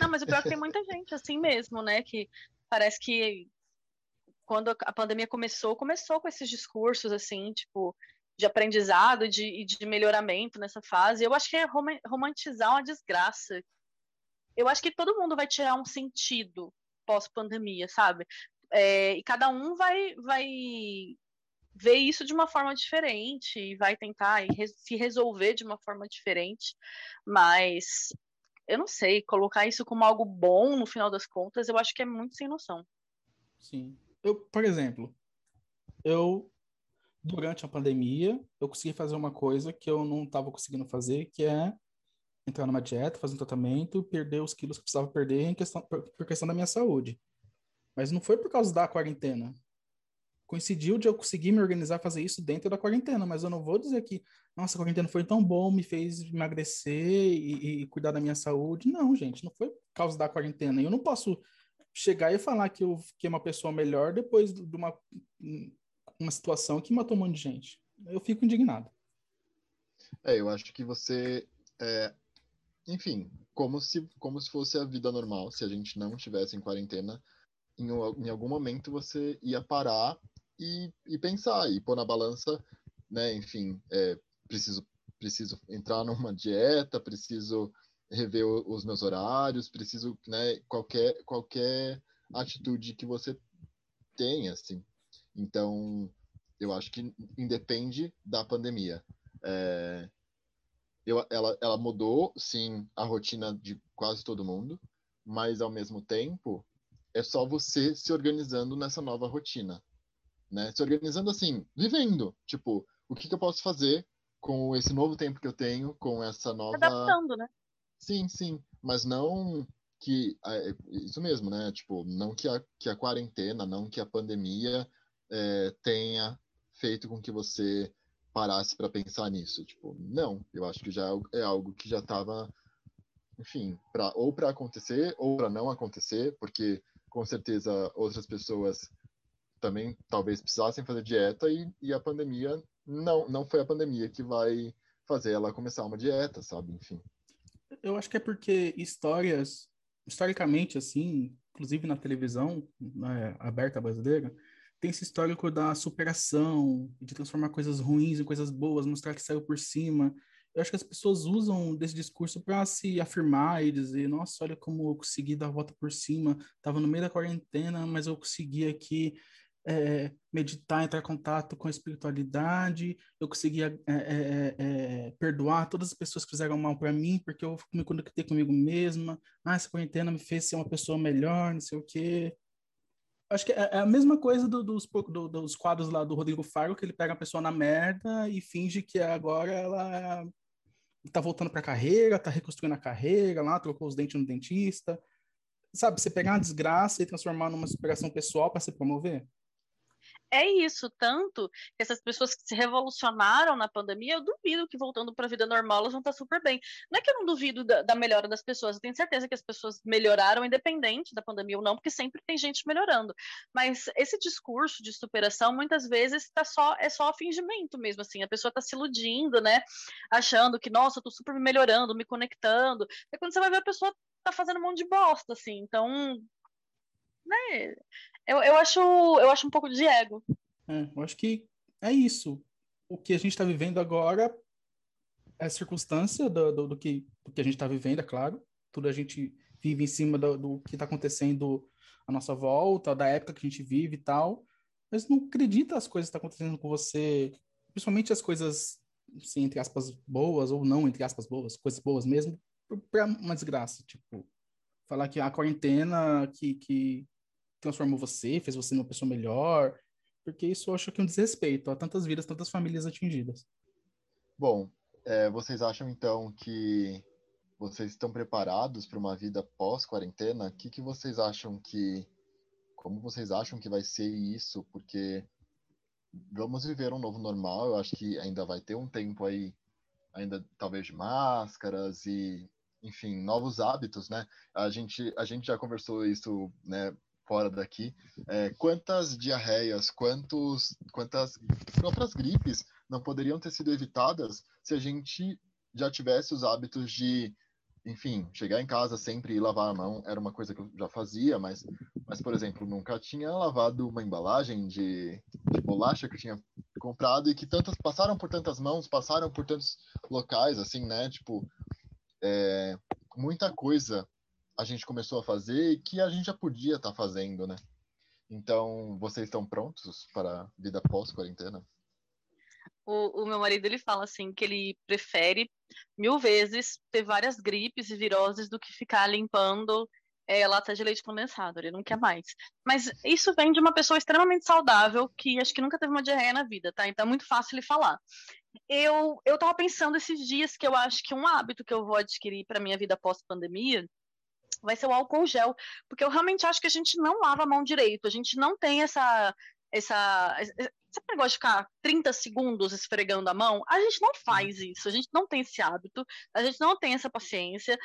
C: Não, mas o pior é que tem muita gente assim mesmo, né? Que parece que quando a pandemia começou, começou com esses discursos assim, tipo, de aprendizado de, e de melhoramento nessa fase. Eu acho que é romantizar uma desgraça. Eu acho que todo mundo vai tirar um sentido pós-pandemia, sabe? É, e cada um vai, vai ver isso de uma forma diferente e vai tentar se resolver de uma forma diferente. Mas eu não sei, colocar isso como algo bom no final das contas, eu acho que é muito sem noção.
B: Sim. Eu, por exemplo, eu durante a pandemia, eu consegui fazer uma coisa que eu não estava conseguindo fazer, que é entrar numa dieta, fazer um tratamento, perder os quilos que precisava perder em questão, por questão da minha saúde. Mas não foi por causa da quarentena. Coincidiu de eu conseguir me organizar fazer isso dentro da quarentena, mas eu não vou dizer que, nossa, a quarentena foi tão bom, me fez emagrecer e, e cuidar da minha saúde. Não, gente, não foi por causa da quarentena. Eu não posso chegar e falar que eu fiquei uma pessoa melhor depois de uma uma situação que matou um monte de gente. Eu fico indignado.
A: É, eu acho que você, é, enfim, como se, como se fosse a vida normal, se a gente não estivesse em quarentena, em, em, algum momento você ia parar e, e pensar, e pôr na balança, né, enfim, é, preciso, preciso entrar <laughs> numa dieta, preciso rever os meus horários, preciso, né, qualquer, qualquer atitude que você tenha, assim, então, eu acho que independe da pandemia. É, eu, ela, ela mudou, sim, a rotina de quase todo mundo, mas ao mesmo tempo é só você se organizando nessa nova rotina, né? Se organizando assim, vivendo, tipo, o que, que eu posso fazer com esse novo tempo que eu tenho, com essa nova
C: adaptando, né?
A: Sim, sim, mas não que é, isso mesmo, né? Tipo, não que a, que a quarentena, não que a pandemia é, tenha feito com que você parasse para pensar nisso. Tipo, não, eu acho que já é algo que já estava, enfim, pra, ou para acontecer ou para não acontecer, porque com certeza outras pessoas também talvez precisassem fazer dieta e, e a pandemia não, não foi a pandemia que vai fazer ela começar uma dieta, sabe? Enfim.
B: Eu acho que é porque histórias, historicamente, assim, inclusive na televisão né, aberta brasileira, tem esse histórico da superação, de transformar coisas ruins em coisas boas, mostrar que saiu por cima. Eu acho que as pessoas usam desse discurso para se afirmar e dizer: nossa, olha como eu consegui dar a volta por cima. Estava no meio da quarentena, mas eu consegui aqui é, meditar, entrar em contato com a espiritualidade, eu conseguia é, é, é, perdoar todas as pessoas que fizeram mal para mim, porque eu me conectei comigo mesma. Ah, essa quarentena me fez ser uma pessoa melhor, não sei o quê. Acho que é, é a mesma coisa do, dos, do, dos quadros lá do Rodrigo Faro, que ele pega a pessoa na merda e finge que agora ela tá voltando para a carreira, tá reconstruindo a carreira lá, trocou os dentes no dentista. Sabe, você pegar uma desgraça e transformar numa superação pessoal para se promover
C: é isso, tanto que essas pessoas que se revolucionaram na pandemia, eu duvido que voltando para a vida normal elas vão estar super bem. Não é que eu não duvido da, da, melhora das pessoas, eu tenho certeza que as pessoas melhoraram independente da pandemia ou não, porque sempre tem gente melhorando. Mas esse discurso de superação muitas vezes tá só é só fingimento mesmo assim, a pessoa está se iludindo, né? Achando que nossa, eu tô super me melhorando, me conectando. E quando você vai ver a pessoa tá fazendo um monte de bosta assim. Então, né? Eu, eu, acho, eu acho um pouco de ego.
B: É, eu acho que é isso. O que a gente está vivendo agora é circunstância do, do, do, que, do que a gente está vivendo, é claro. Tudo a gente vive em cima do, do que está acontecendo à nossa volta, da época que a gente vive e tal. Mas não acredita as coisas que estão tá acontecendo com você, principalmente as coisas, assim, entre aspas, boas ou não, entre aspas, boas, coisas boas mesmo, para uma desgraça. Tipo, falar que a quarentena que, que transformou você, fez você uma pessoa melhor, porque isso eu acho que é um desrespeito a tantas vidas, tantas famílias atingidas.
A: Bom, é, vocês acham então que vocês estão preparados para uma vida pós-quarentena? O que, que vocês acham que. Como vocês acham que vai ser isso? Porque vamos viver um novo normal, eu acho que ainda vai ter um tempo aí, ainda talvez de máscaras e, enfim, novos hábitos, né? A gente, a gente já conversou isso, né, fora daqui, é, quantas diarreias, quantos, quantas próprias gripes não poderiam ter sido evitadas se a gente já tivesse os hábitos de, enfim, chegar em casa sempre e lavar a mão era uma coisa que eu já fazia, mas, mas por exemplo, nunca tinha lavado uma embalagem de, de bolacha que eu tinha comprado e que tantas passaram por tantas mãos, passaram por tantos locais, assim, né? Tipo, é, muita coisa a gente começou a fazer e que a gente já podia estar tá fazendo, né? Então, vocês estão prontos para a vida pós-quarentena?
C: O, o, meu marido ele fala assim que ele prefere mil vezes ter várias gripes e viroses do que ficar limpando é, lata de leite condensado. Ele não quer mais. Mas isso vem de uma pessoa extremamente saudável que acho que nunca teve uma diarreia na vida, tá? Então é muito fácil ele falar. Eu eu tava pensando esses dias que eu acho que um hábito que eu vou adquirir para minha vida pós-pandemia vai ser o álcool gel, porque eu realmente acho que a gente não lava a mão direito, a gente não tem essa essa esse negócio de ficar 30 segundos esfregando a mão, a gente não faz isso, a gente não tem esse hábito, a gente não tem essa paciência.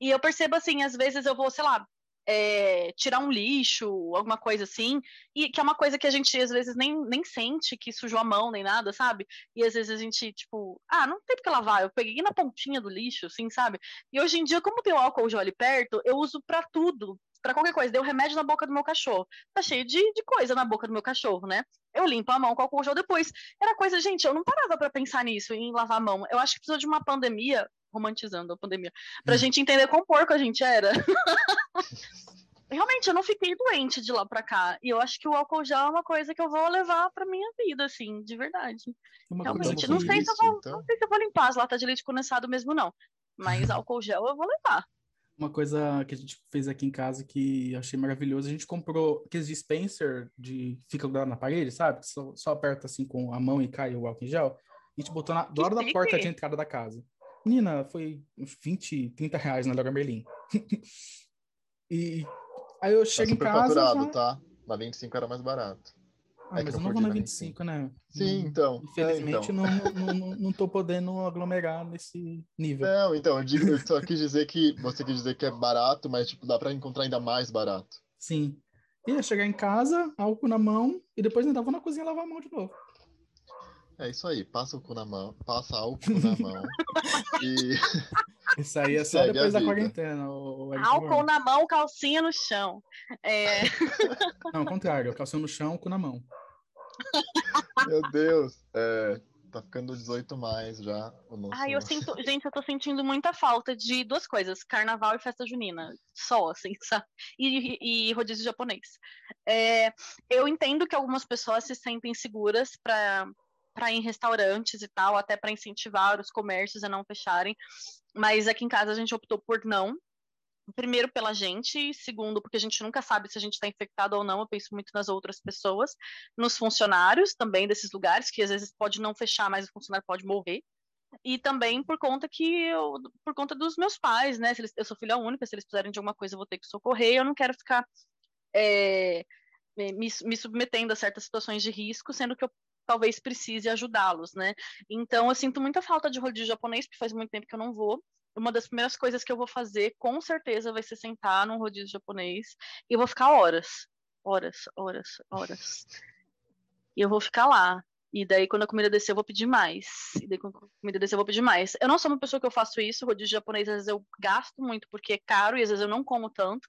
C: E eu percebo assim, às vezes eu vou, sei lá, é, tirar um lixo, alguma coisa assim, e que é uma coisa que a gente às vezes nem, nem sente que sujou a mão nem nada, sabe? E às vezes a gente, tipo, ah, não tem porque lavar, eu peguei na pontinha do lixo, assim, sabe? E hoje em dia, como tem o álcool gel ali perto, eu uso para tudo, para qualquer coisa. Deu remédio na boca do meu cachorro. Tá cheio de, de coisa na boca do meu cachorro, né? Eu limpo a mão com álcool gel depois. Era coisa, gente, eu não parava para pensar nisso, em lavar a mão. Eu acho que precisou de uma pandemia romantizando a pandemia, pra hum. gente entender quão porco a gente era. <laughs> Realmente, eu não fiquei doente de lá pra cá. E eu acho que o álcool gel é uma coisa que eu vou levar pra minha vida, assim, de verdade. Uma Realmente. Não sei, isso, se eu vou, então... não sei se eu vou limpar as latas de leite condensado mesmo, não. Mas álcool gel eu vou levar. <laughs>
B: Uma coisa que a gente fez aqui em casa que eu achei maravilhoso, a gente comprou aqueles dispenser de fica grudado na parede, sabe? Só, só aperta assim com a mão e cai o álcool em gel. A gente botou na, do lado da porta de entrada da casa. Menina, foi uns 20, 30 reais na Leroy Merlin. <laughs> e aí eu chego tá em casa.
A: Já... tá? Na 25 era mais barato.
B: Ah, é mas eu não vou na 25, 25, né?
A: Sim, então.
B: Infelizmente,
A: é, então.
B: Não, não, não, não tô podendo aglomerar nesse nível.
A: Não, então, eu, digo, eu só quis dizer que você quis dizer que é barato, mas tipo, dá para encontrar ainda mais barato.
B: Sim. Ia chegar em casa, álcool na mão, e depois ainda vou na cozinha lavar a mão de novo.
A: É isso aí, passa o cu na mão, passa álcool na <laughs> mão e. <laughs>
B: Isso aí é só
A: Segue
B: depois da quarentena. o- o
C: Álcool na mão, calcinha no chão. É, <laughs>
B: Não, ao contrário, calção no chão, cu na mão.
A: Meu Deus, é, tá ficando 18 mais já o nosso.
C: Ai, eu sinto, gente, eu tô sentindo muita falta de duas coisas: carnaval e festa junina. Só, assim, sabe? E, e rodízio japonês. É, eu entendo que algumas pessoas se sentem seguras para para ir em restaurantes e tal, até para incentivar os comércios a não fecharem. Mas aqui em casa a gente optou por não. Primeiro pela gente, segundo porque a gente nunca sabe se a gente está infectado ou não. Eu penso muito nas outras pessoas, nos funcionários também desses lugares, que às vezes pode não fechar, mas o funcionário pode morrer e também por conta que eu, por conta dos meus pais, né? Se eles, eu sou filha única, se eles precisarem de alguma coisa, eu vou ter que socorrer. Eu não quero ficar é, me, me submetendo a certas situações de risco, sendo que eu talvez precise ajudá-los, né? Então eu sinto muita falta de rodízio japonês, porque faz muito tempo que eu não vou. Uma das primeiras coisas que eu vou fazer, com certeza, vai ser sentar num rodízio japonês e eu vou ficar horas, horas, horas, horas. E eu vou ficar lá. E daí, quando a comida descer, eu vou pedir mais. E daí, quando a comida descer, eu vou pedir mais. Eu não sou uma pessoa que eu faço isso. Rodízio japonês, às vezes, eu gasto muito porque é caro e às vezes eu não como tanto.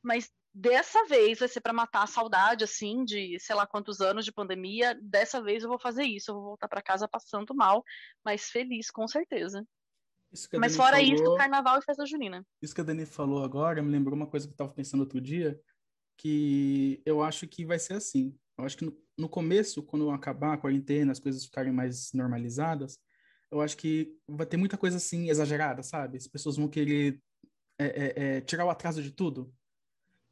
C: Mas dessa vez vai ser para matar a saudade, assim, de sei lá quantos anos de pandemia. Dessa vez eu vou fazer isso. Eu vou voltar para casa passando mal, mas feliz, com certeza. Mas fora
B: falou-
C: isso, carnaval e festa junina.
B: Isso que a Dani falou agora me lembrou uma coisa que eu estava pensando outro dia, que eu acho que vai ser assim. Eu acho que no, no começo, quando acabar a quarentena, as coisas ficarem mais normalizadas, eu acho que vai ter muita coisa assim exagerada, sabe? As pessoas vão querer é, é, é, tirar o atraso de tudo.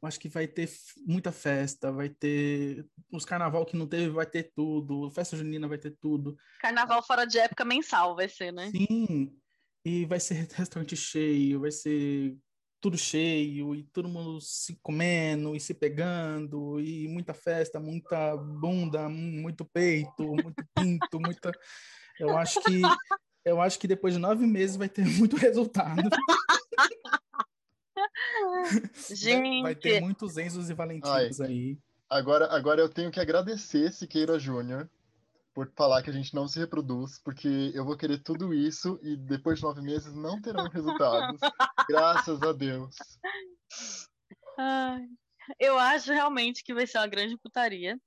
B: Acho que vai ter muita festa, vai ter os carnaval que não teve, vai ter tudo, festa junina vai ter tudo.
C: Carnaval fora de época mensal vai ser, né?
B: Sim, e vai ser <laughs> restaurante cheio, vai ser tudo cheio, e todo mundo se comendo e se pegando, e muita festa, muita bunda, mu- muito peito, muito <laughs> pinto, muita. Eu acho que eu acho que depois de nove meses vai ter <laughs> muito resultado. Vai,
C: Gente,
B: vai ter muitos Enzos e Valentinos aí.
A: Agora, agora eu tenho que agradecer Siqueira Júnior por falar que a gente não se reproduz, porque eu vou querer tudo isso e depois de nove meses não terão resultados. <laughs> Graças a Deus.
C: Ai, eu acho realmente que vai ser uma grande putaria.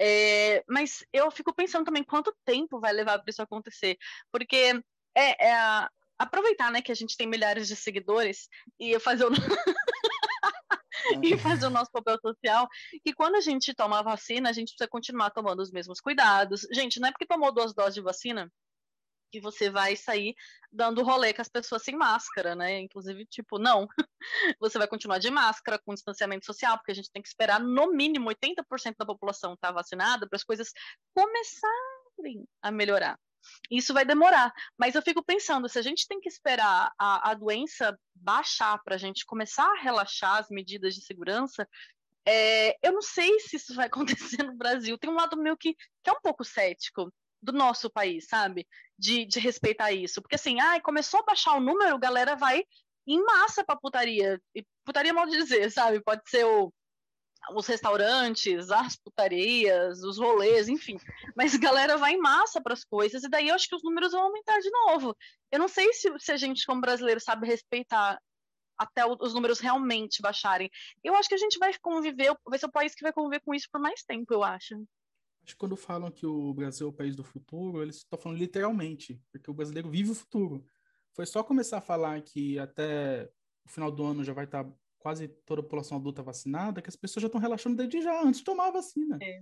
C: É, mas eu fico pensando também quanto tempo vai levar para isso acontecer. Porque é, é a- aproveitar né, que a gente tem milhares de seguidores e fazer o, <laughs> e fazer o nosso papel social. E quando a gente toma a vacina, a gente precisa continuar tomando os mesmos cuidados. Gente, não é porque tomou duas doses de vacina que você vai sair dando rolê com as pessoas sem máscara, né? Inclusive, tipo, não. <laughs> Você vai continuar de máscara, com distanciamento social, porque a gente tem que esperar no mínimo 80% da população estar vacinada para as coisas começarem a melhorar. Isso vai demorar, mas eu fico pensando, se a gente tem que esperar a, a doença baixar para a gente começar a relaxar as medidas de segurança, é, eu não sei se isso vai <laughs> acontecer no Brasil. Tem um lado meu que, que é um pouco cético do nosso país, sabe? De, de respeitar isso. Porque assim, ai, começou a baixar o número, a galera vai em massa pra putaria. E putaria mal de dizer, sabe? Pode ser o, os restaurantes, as putarias, os rolês, enfim. Mas a galera vai em massa para as coisas, e daí eu acho que os números vão aumentar de novo. Eu não sei se, se a gente, como brasileiro, sabe respeitar até os números realmente baixarem. Eu acho que a gente vai conviver, vai ser o país que vai conviver com isso por mais tempo, eu acho.
B: Acho que quando falam que o Brasil é o país do futuro, eles estão falando literalmente, porque o brasileiro vive o futuro. Foi só começar a falar que até o final do ano já vai estar quase toda a população adulta vacinada, que as pessoas já estão relaxando desde já, antes de tomar a vacina.
C: É.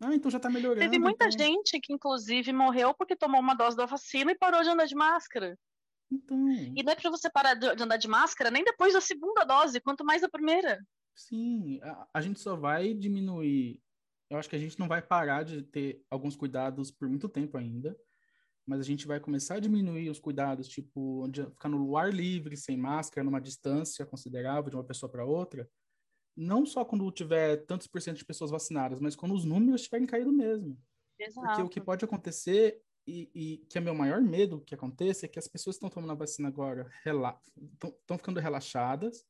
B: Ah, então já está melhorando.
C: Teve muita
B: então...
C: gente que, inclusive, morreu porque tomou uma dose da vacina e parou de andar de máscara.
B: Então,
C: E não é para você parar de andar de máscara nem depois da segunda dose, quanto mais a primeira.
B: sim, a, a gente só vai diminuir. Eu acho que a gente não vai parar de ter alguns cuidados por muito tempo ainda, mas a gente vai começar a diminuir os cuidados, tipo, ficar no ar livre, sem máscara, numa distância considerável de uma pessoa para outra, não só quando tiver tantos por cento de pessoas vacinadas, mas quando os números estiverem caído mesmo. Porque o que pode acontecer, e, e que é meu maior medo que aconteça, é que as pessoas que estão tomando a vacina agora estão ficando relaxadas,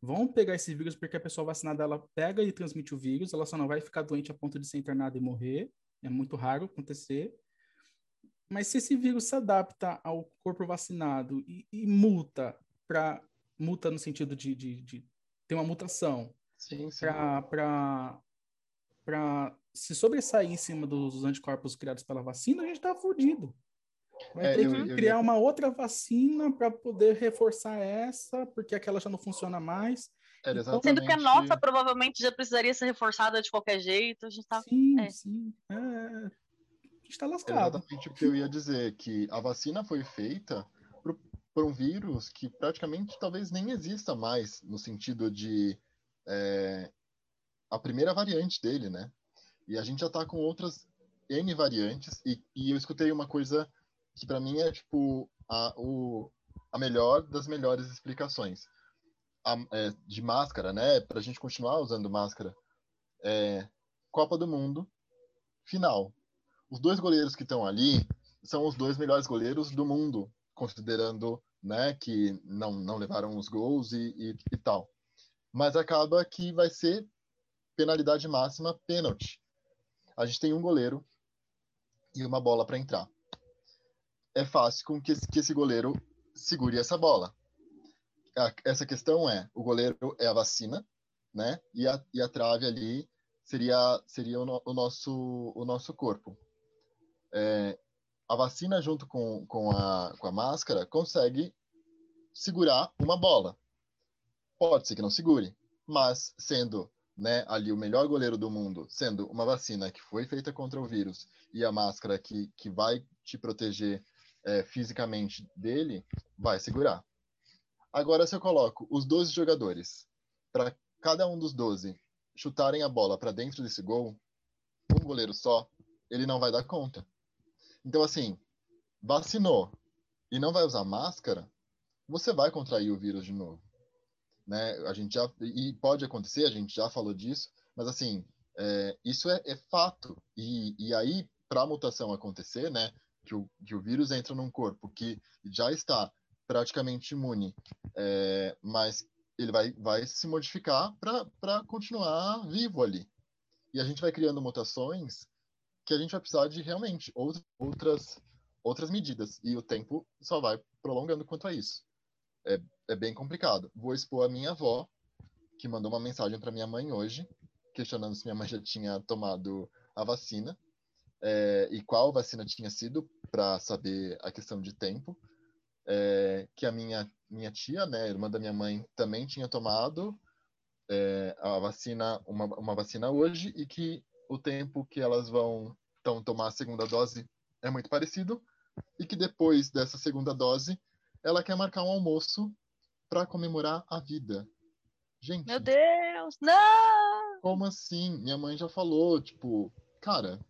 B: vão pegar esse vírus porque a pessoa vacinada ela pega e transmite o vírus, ela só não vai ficar doente a ponto de ser internada e morrer, é muito raro acontecer. Mas se esse vírus se adapta ao corpo vacinado e, e multa para multa no sentido de, de, de ter uma mutação para se sobressair em cima dos anticorpos criados pela vacina, a gente está fodido. Vai é, ter eu, que eu, criar eu... uma outra vacina para poder reforçar essa, porque aquela já não funciona mais.
C: Era exatamente... Sendo que a nossa provavelmente já precisaria ser reforçada de qualquer jeito. A gente tá...
B: Sim, é. sim. É... Gente está lascado.
A: exatamente o que eu ia dizer, que a vacina foi feita para um vírus que praticamente talvez nem exista mais, no sentido de é, a primeira variante dele, né? E a gente já está com outras N variantes, e, e eu escutei uma coisa que para mim é tipo a, o, a melhor das melhores explicações. A, é, de máscara, né? Para a gente continuar usando máscara. É, Copa do Mundo, final. Os dois goleiros que estão ali são os dois melhores goleiros do mundo, considerando né, que não, não levaram os gols e, e, e tal. Mas acaba que vai ser penalidade máxima, pênalti. A gente tem um goleiro e uma bola para entrar é fácil com que, que esse goleiro segure essa bola. A, essa questão é, o goleiro é a vacina, né? E a, e a trave ali seria, seria o, no, o nosso, o nosso corpo. É, a vacina junto com, com, a, com a máscara consegue segurar uma bola. Pode ser que não segure, mas sendo né, ali o melhor goleiro do mundo, sendo uma vacina que foi feita contra o vírus e a máscara que, que vai te proteger é, fisicamente dele, vai segurar. Agora, se eu coloco os 12 jogadores para cada um dos 12 chutarem a bola para dentro desse gol, um goleiro só, ele não vai dar conta. Então, assim, vacinou e não vai usar máscara, você vai contrair o vírus de novo. Né? A gente já e pode acontecer, a gente já falou disso, mas assim, é, isso é, é, fato. E, e aí, para a mutação acontecer, né? que o, que o vírus entra num corpo que já está praticamente imune, é, mas ele vai, vai se modificar para continuar vivo ali. E a gente vai criando mutações que a gente vai precisar de realmente outras, outras medidas. E o tempo só vai prolongando quanto a isso. É, é bem complicado. Vou expor a minha avó, que mandou uma mensagem para minha mãe hoje, questionando se minha mãe já tinha tomado a vacina é, e qual vacina tinha sido para saber a questão de tempo. É, que a minha minha tia, né, irmã da minha mãe, também tinha tomado é, a vacina uma, uma vacina hoje e que o tempo que elas vão então tomar a segunda dose é muito parecido e que depois dessa segunda dose ela quer marcar um almoço para comemorar a vida. Gente.
C: Meu Deus, não!
A: Como assim? Minha mãe já falou, tipo, cara,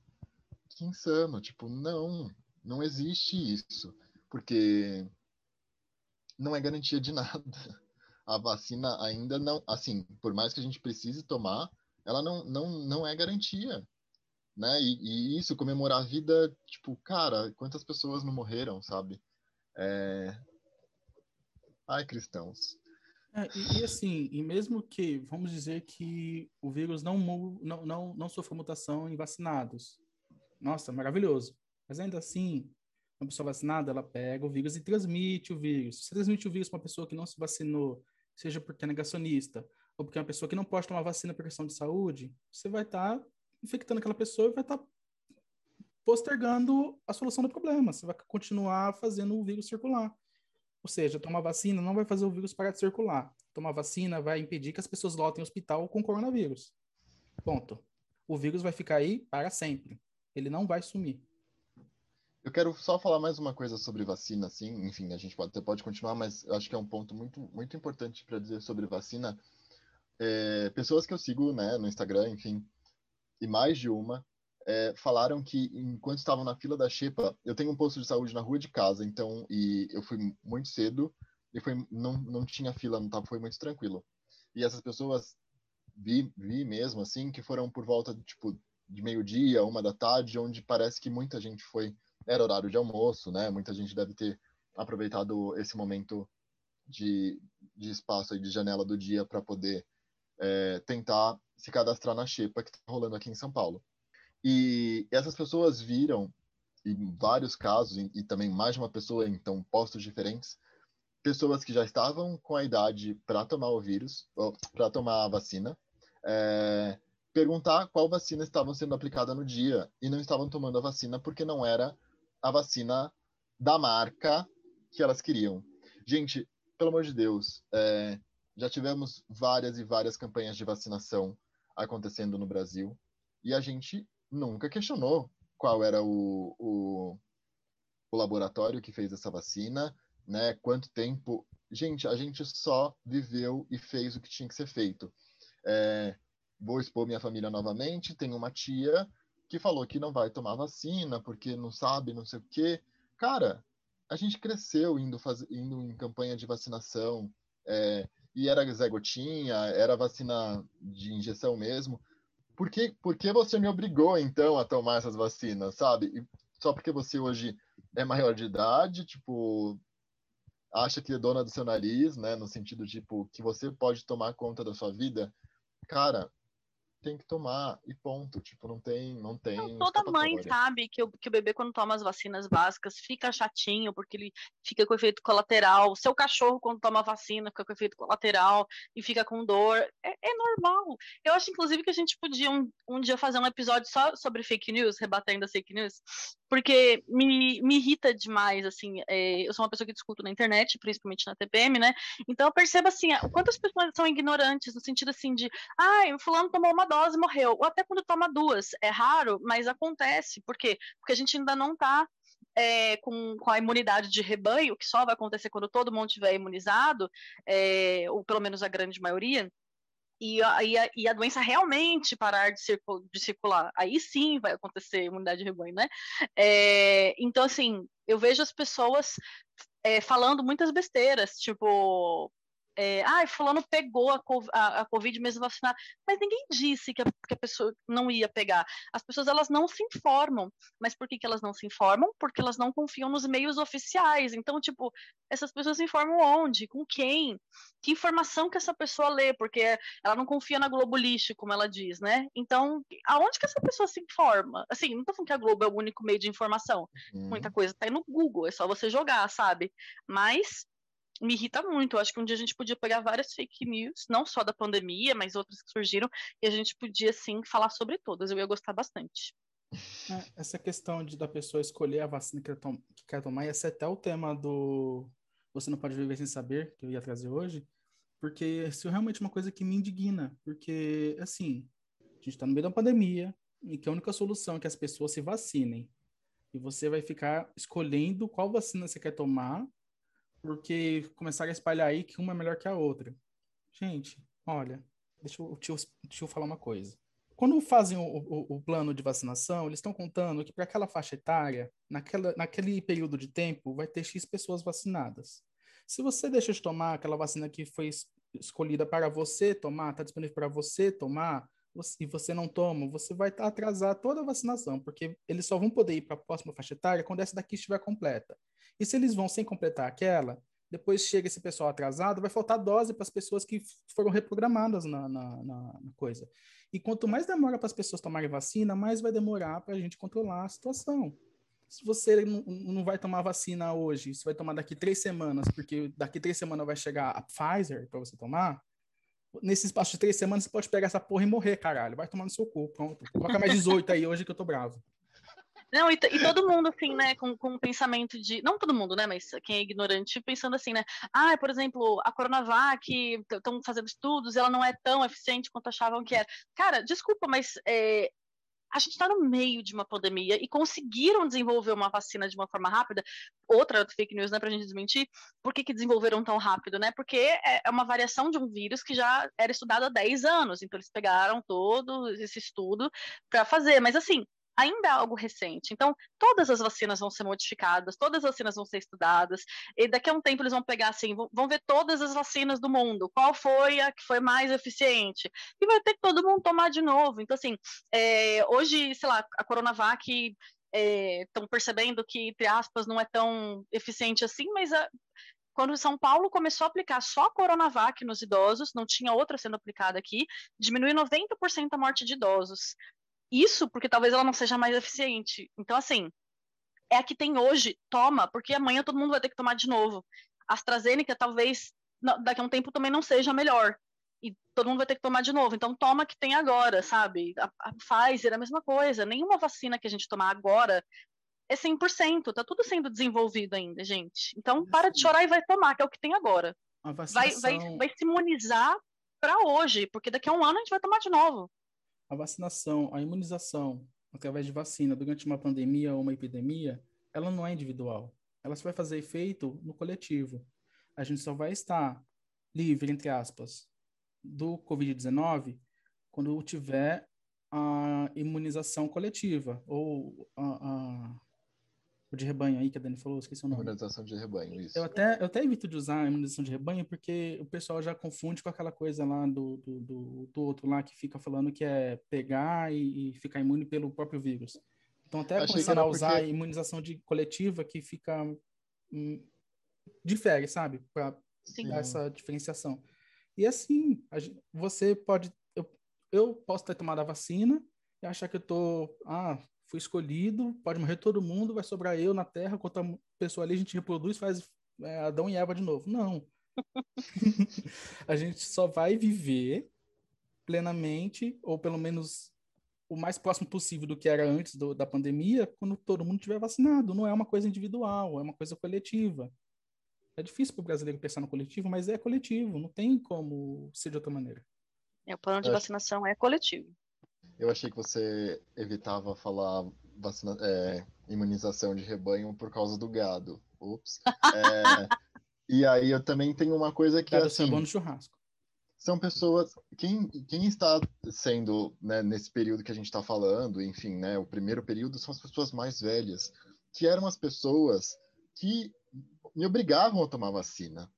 A: que insano. Tipo, não, não existe isso. Porque não é garantia de nada. A vacina ainda não, assim, por mais que a gente precise tomar, ela não, não, não é garantia. Né? E, e isso, comemorar a vida, tipo, cara, quantas pessoas não morreram, sabe? É... Ai, cristãos.
B: É, e, e, assim, e mesmo que, vamos dizer que o vírus não, não, não, não sofreu mutação em vacinados, nossa, maravilhoso. Mas ainda assim, uma pessoa vacinada, ela pega o vírus e transmite o vírus. Se transmite o vírus para uma pessoa que não se vacinou, seja porque é negacionista, ou porque é uma pessoa que não pode tomar vacina por questão de saúde, você vai estar tá infectando aquela pessoa e vai estar tá postergando a solução do problema. Você vai continuar fazendo o vírus circular. Ou seja, tomar vacina não vai fazer o vírus parar de circular. Tomar vacina vai impedir que as pessoas lotem o hospital com coronavírus. Ponto. O vírus vai ficar aí para sempre. Ele não vai sumir.
A: Eu quero só falar mais uma coisa sobre vacina, assim, enfim, a gente pode, pode continuar, mas eu acho que é um ponto muito, muito importante para dizer sobre vacina. É, pessoas que eu sigo, né, no Instagram, enfim, e mais de uma, é, falaram que enquanto estavam na fila da Xepa, eu tenho um posto de saúde na rua de casa, então, e eu fui muito cedo, e foi, não, não tinha fila, não tava, foi muito tranquilo. E essas pessoas vi, vi mesmo, assim, que foram por volta tipo, de meio-dia, uma da tarde, onde parece que muita gente foi. Era horário de almoço, né? Muita gente deve ter aproveitado esse momento de, de espaço e de janela do dia para poder é, tentar se cadastrar na Xepa que está rolando aqui em São Paulo. E essas pessoas viram em vários casos, e, e também mais de uma pessoa, então postos diferentes, pessoas que já estavam com a idade para tomar o vírus, para tomar a vacina, é, perguntar qual vacina estavam sendo aplicada no dia e não estavam tomando a vacina porque não era a vacina da marca que elas queriam. Gente, pelo amor de Deus, é, já tivemos várias e várias campanhas de vacinação acontecendo no Brasil e a gente nunca questionou qual era o, o, o laboratório que fez essa vacina, né? Quanto tempo. Gente, a gente só viveu e fez o que tinha que ser feito. É, vou expor minha família novamente. Tenho uma tia que falou que não vai tomar vacina porque não sabe, não sei o quê. Cara, a gente cresceu indo, faz... indo em campanha de vacinação. É, e era Zé Gotinha, era vacina de injeção mesmo. Por que, por que você me obrigou, então, a tomar essas vacinas, sabe? E só porque você hoje é maior de idade, tipo, acha que é dona do seu nariz, né? No sentido, tipo, que você pode tomar conta da sua vida. Cara, tem que tomar e ponto. Tipo, não tem, não tem. Não,
C: toda mãe sabe que o, que o bebê, quando toma as vacinas básicas, fica chatinho, porque ele fica com efeito colateral. O seu cachorro, quando toma vacina, fica com efeito colateral e fica com dor. É, é normal. Eu acho, inclusive, que a gente podia um, um dia fazer um episódio só sobre fake news, rebatendo as fake news, porque me, me irrita demais, assim. É, eu sou uma pessoa que discuto na internet, principalmente na TPM, né? Então eu percebo, assim, quantas pessoas são ignorantes, no sentido, assim, de, ah, o fulano tomou uma dose morreu. Ou até quando toma duas. É raro, mas acontece. Por quê? Porque a gente ainda não está é, com, com, a imunidade de rebanho, que só vai acontecer quando todo mundo estiver imunizado, é, ou pelo menos a grande maioria, e a, e a, e a doença realmente parar de, circul, de, circular. Aí sim vai acontecer imunidade de rebanho, né? É, então, assim, eu vejo as pessoas é, falando muitas besteiras, tipo, é, ah, fulano pegou a, a, a, Covid mesmo vacinado, mas ninguém disse que a, que a, pessoa não ia pegar. As pessoas, elas não se informam, mas por que, que elas não se informam? Porque elas não confiam nos meios oficiais, então, tipo, essas pessoas se informam onde? Com quem? Que informação que essa pessoa lê? Porque ela não confia na Globo Lixo, como ela diz, né? Então, aonde que essa pessoa se informa? Assim, não tô falando que a Globo é o único meio de informação, uhum. muita coisa tá aí no Google, é só você jogar, sabe? Mas me irrita muito. Eu acho que um dia a gente podia pegar várias fake news, não só da pandemia, mas outras que surgiram, e a gente podia, sim, falar sobre todas. Eu ia gostar bastante.
B: É, essa questão de da pessoa escolher a vacina que, tom que quer tomar, esse é até o tema do Você Não Pode Viver Sem Saber, que eu ia trazer hoje, porque isso é realmente uma coisa que me indigna, porque, assim, a gente está no meio da pandemia, e que a única solução é que as pessoas se vacinem. E você vai ficar escolhendo qual vacina você quer tomar porque começaram a espalhar aí que uma é melhor que a outra. Gente, olha, deixa eu, deixa eu, deixa eu falar uma coisa. Quando fazem o, o, o plano de vacinação, eles estão contando que para aquela faixa etária, naquela, naquele período de tempo, vai ter X pessoas vacinadas. Se você deixa de tomar aquela vacina que foi escolhida para você tomar, está disponível para você tomar, e você não toma, você vai atrasar toda a vacinação, porque eles só vão poder ir para a próxima faixa etária quando essa daqui estiver completa. E se eles vão sem completar aquela, depois chega esse pessoal atrasado, vai faltar dose para as pessoas que foram reprogramadas na, na, na, na coisa. E quanto mais demora para as pessoas tomarem vacina, mais vai demorar para a gente controlar a situação. Se você não, não vai tomar vacina hoje, você vai tomar daqui três semanas, porque daqui três semanas vai chegar a Pfizer para você tomar, nesse espaço de três semanas você pode pegar essa porra e morrer, caralho. Vai tomar no seu cu, pronto. Coloca mais 18 aí hoje que eu tô bravo.
C: Não, e, e, todo mundo, assim, né, com, com um pensamento de. Não todo mundo, né, mas quem é ignorante, pensando assim, né? Ah, por exemplo, a Coronavac, estão fazendo estudos, ela não é tão eficiente quanto achavam que era. Cara, desculpa, mas é, a gente está no meio de uma pandemia e conseguiram desenvolver uma vacina de uma forma rápida. Outra fake news, né, para a gente desmentir. Por que, que desenvolveram tão rápido, né? Porque é, é uma variação de um vírus que já era estudado há 10 anos. Então, eles pegaram todo esse estudo para fazer. Mas, assim, ainda é algo recente. Então, todas as vacinas vão ser modificadas, todas as vacinas vão ser estudadas, e daqui a um tempo eles vão pegar assim, vão ver todas as vacinas do mundo, qual foi a que foi mais eficiente, e vai ter que todo mundo tomar de novo. Então, assim, é, hoje, sei lá, a Coronavac estão é, percebendo que, entre aspas, não é tão eficiente assim, mas a, quando São Paulo começou a aplicar só a Coronavac nos idosos, não tinha outra sendo aplicada aqui, diminuiu 90% a morte de idosos. Isso porque talvez ela não seja mais eficiente. Então, assim, é a que tem hoje, toma, porque amanhã todo mundo vai ter que tomar de novo. A AstraZeneca talvez daqui a um tempo também não seja melhor. E todo mundo vai ter que tomar de novo. Então toma que tem agora, sabe? A, a Pfizer, a mesma coisa. Nenhuma vacina que a gente tomar agora é 100%. Tá tudo sendo desenvolvido ainda, gente. Então para de chorar e vai tomar, que é o que tem agora. Vai, vai, vai se imunizar para hoje, porque daqui a um ano a gente vai tomar de novo.
B: A vacinação, a imunização através de vacina durante uma pandemia ou uma epidemia, ela não é individual. Ela só vai fazer efeito no coletivo. A gente só vai estar livre, entre aspas, do Covid-19 quando tiver a imunização coletiva ou a, a o de rebanho aí que a Dani falou, esqueci o nome.
A: Imunização de rebanho, isso.
B: Eu até, eu até evito de usar a imunização de rebanho porque o pessoal já confunde com aquela coisa lá do, do, do, do outro lá que fica falando que é pegar e, e ficar imune pelo próprio vírus. Então até Achei começar a usar porque... a imunização de coletiva que fica... Hum, difere, sabe? Para dar essa diferenciação. E assim, você pode... Eu, eu posso ter tomado a vacina e achar que eu tô... Ah, fui escolhido, pode morrer todo mundo, vai sobrar eu na Terra, a pessoa ali a gente reproduz, faz é, Adão e Eva de novo. Não. <laughs> a gente só vai viver plenamente, ou pelo menos o mais próximo possível do que era antes do, da pandemia, quando todo mundo tiver vacinado. Não é uma coisa individual, é uma coisa coletiva. É difícil para o brasileiro pensar no coletivo, mas é coletivo, não tem como ser de outra maneira.
C: É, o plano de vacinação é coletivo.
A: Eu achei que você evitava falar vacina, é, imunização de rebanho por causa do gado. Ups. É, e aí eu também tenho uma coisa que
B: Gado
A: é assim,
B: bom no churrasco.
A: São pessoas. Quem, quem está sendo, né, nesse período que a gente está falando, enfim, né, o primeiro período, são as pessoas mais velhas, que eram as pessoas que me obrigavam a tomar vacina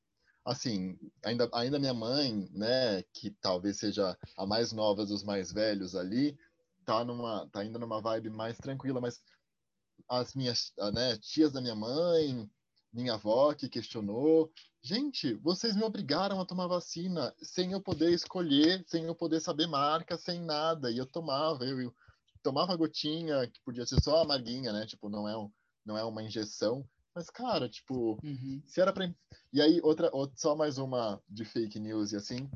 A: assim, ainda, ainda minha mãe, né, que talvez seja a mais nova dos mais velhos ali, tá numa, tá ainda numa vibe mais tranquila, mas as minhas, ah, né, tias da minha mãe, minha avó que questionou, gente, vocês me obrigaram a tomar vacina sem eu poder escolher, sem eu poder saber marca, sem nada, e eu tomava, eu, eu tomava gotinha, que podia ser só a amarguinha, né, tipo, não é um, não é uma injeção, mas, cara, tipo, uhum. se era pra. E aí, outra, outra, só mais uma de fake news e assim.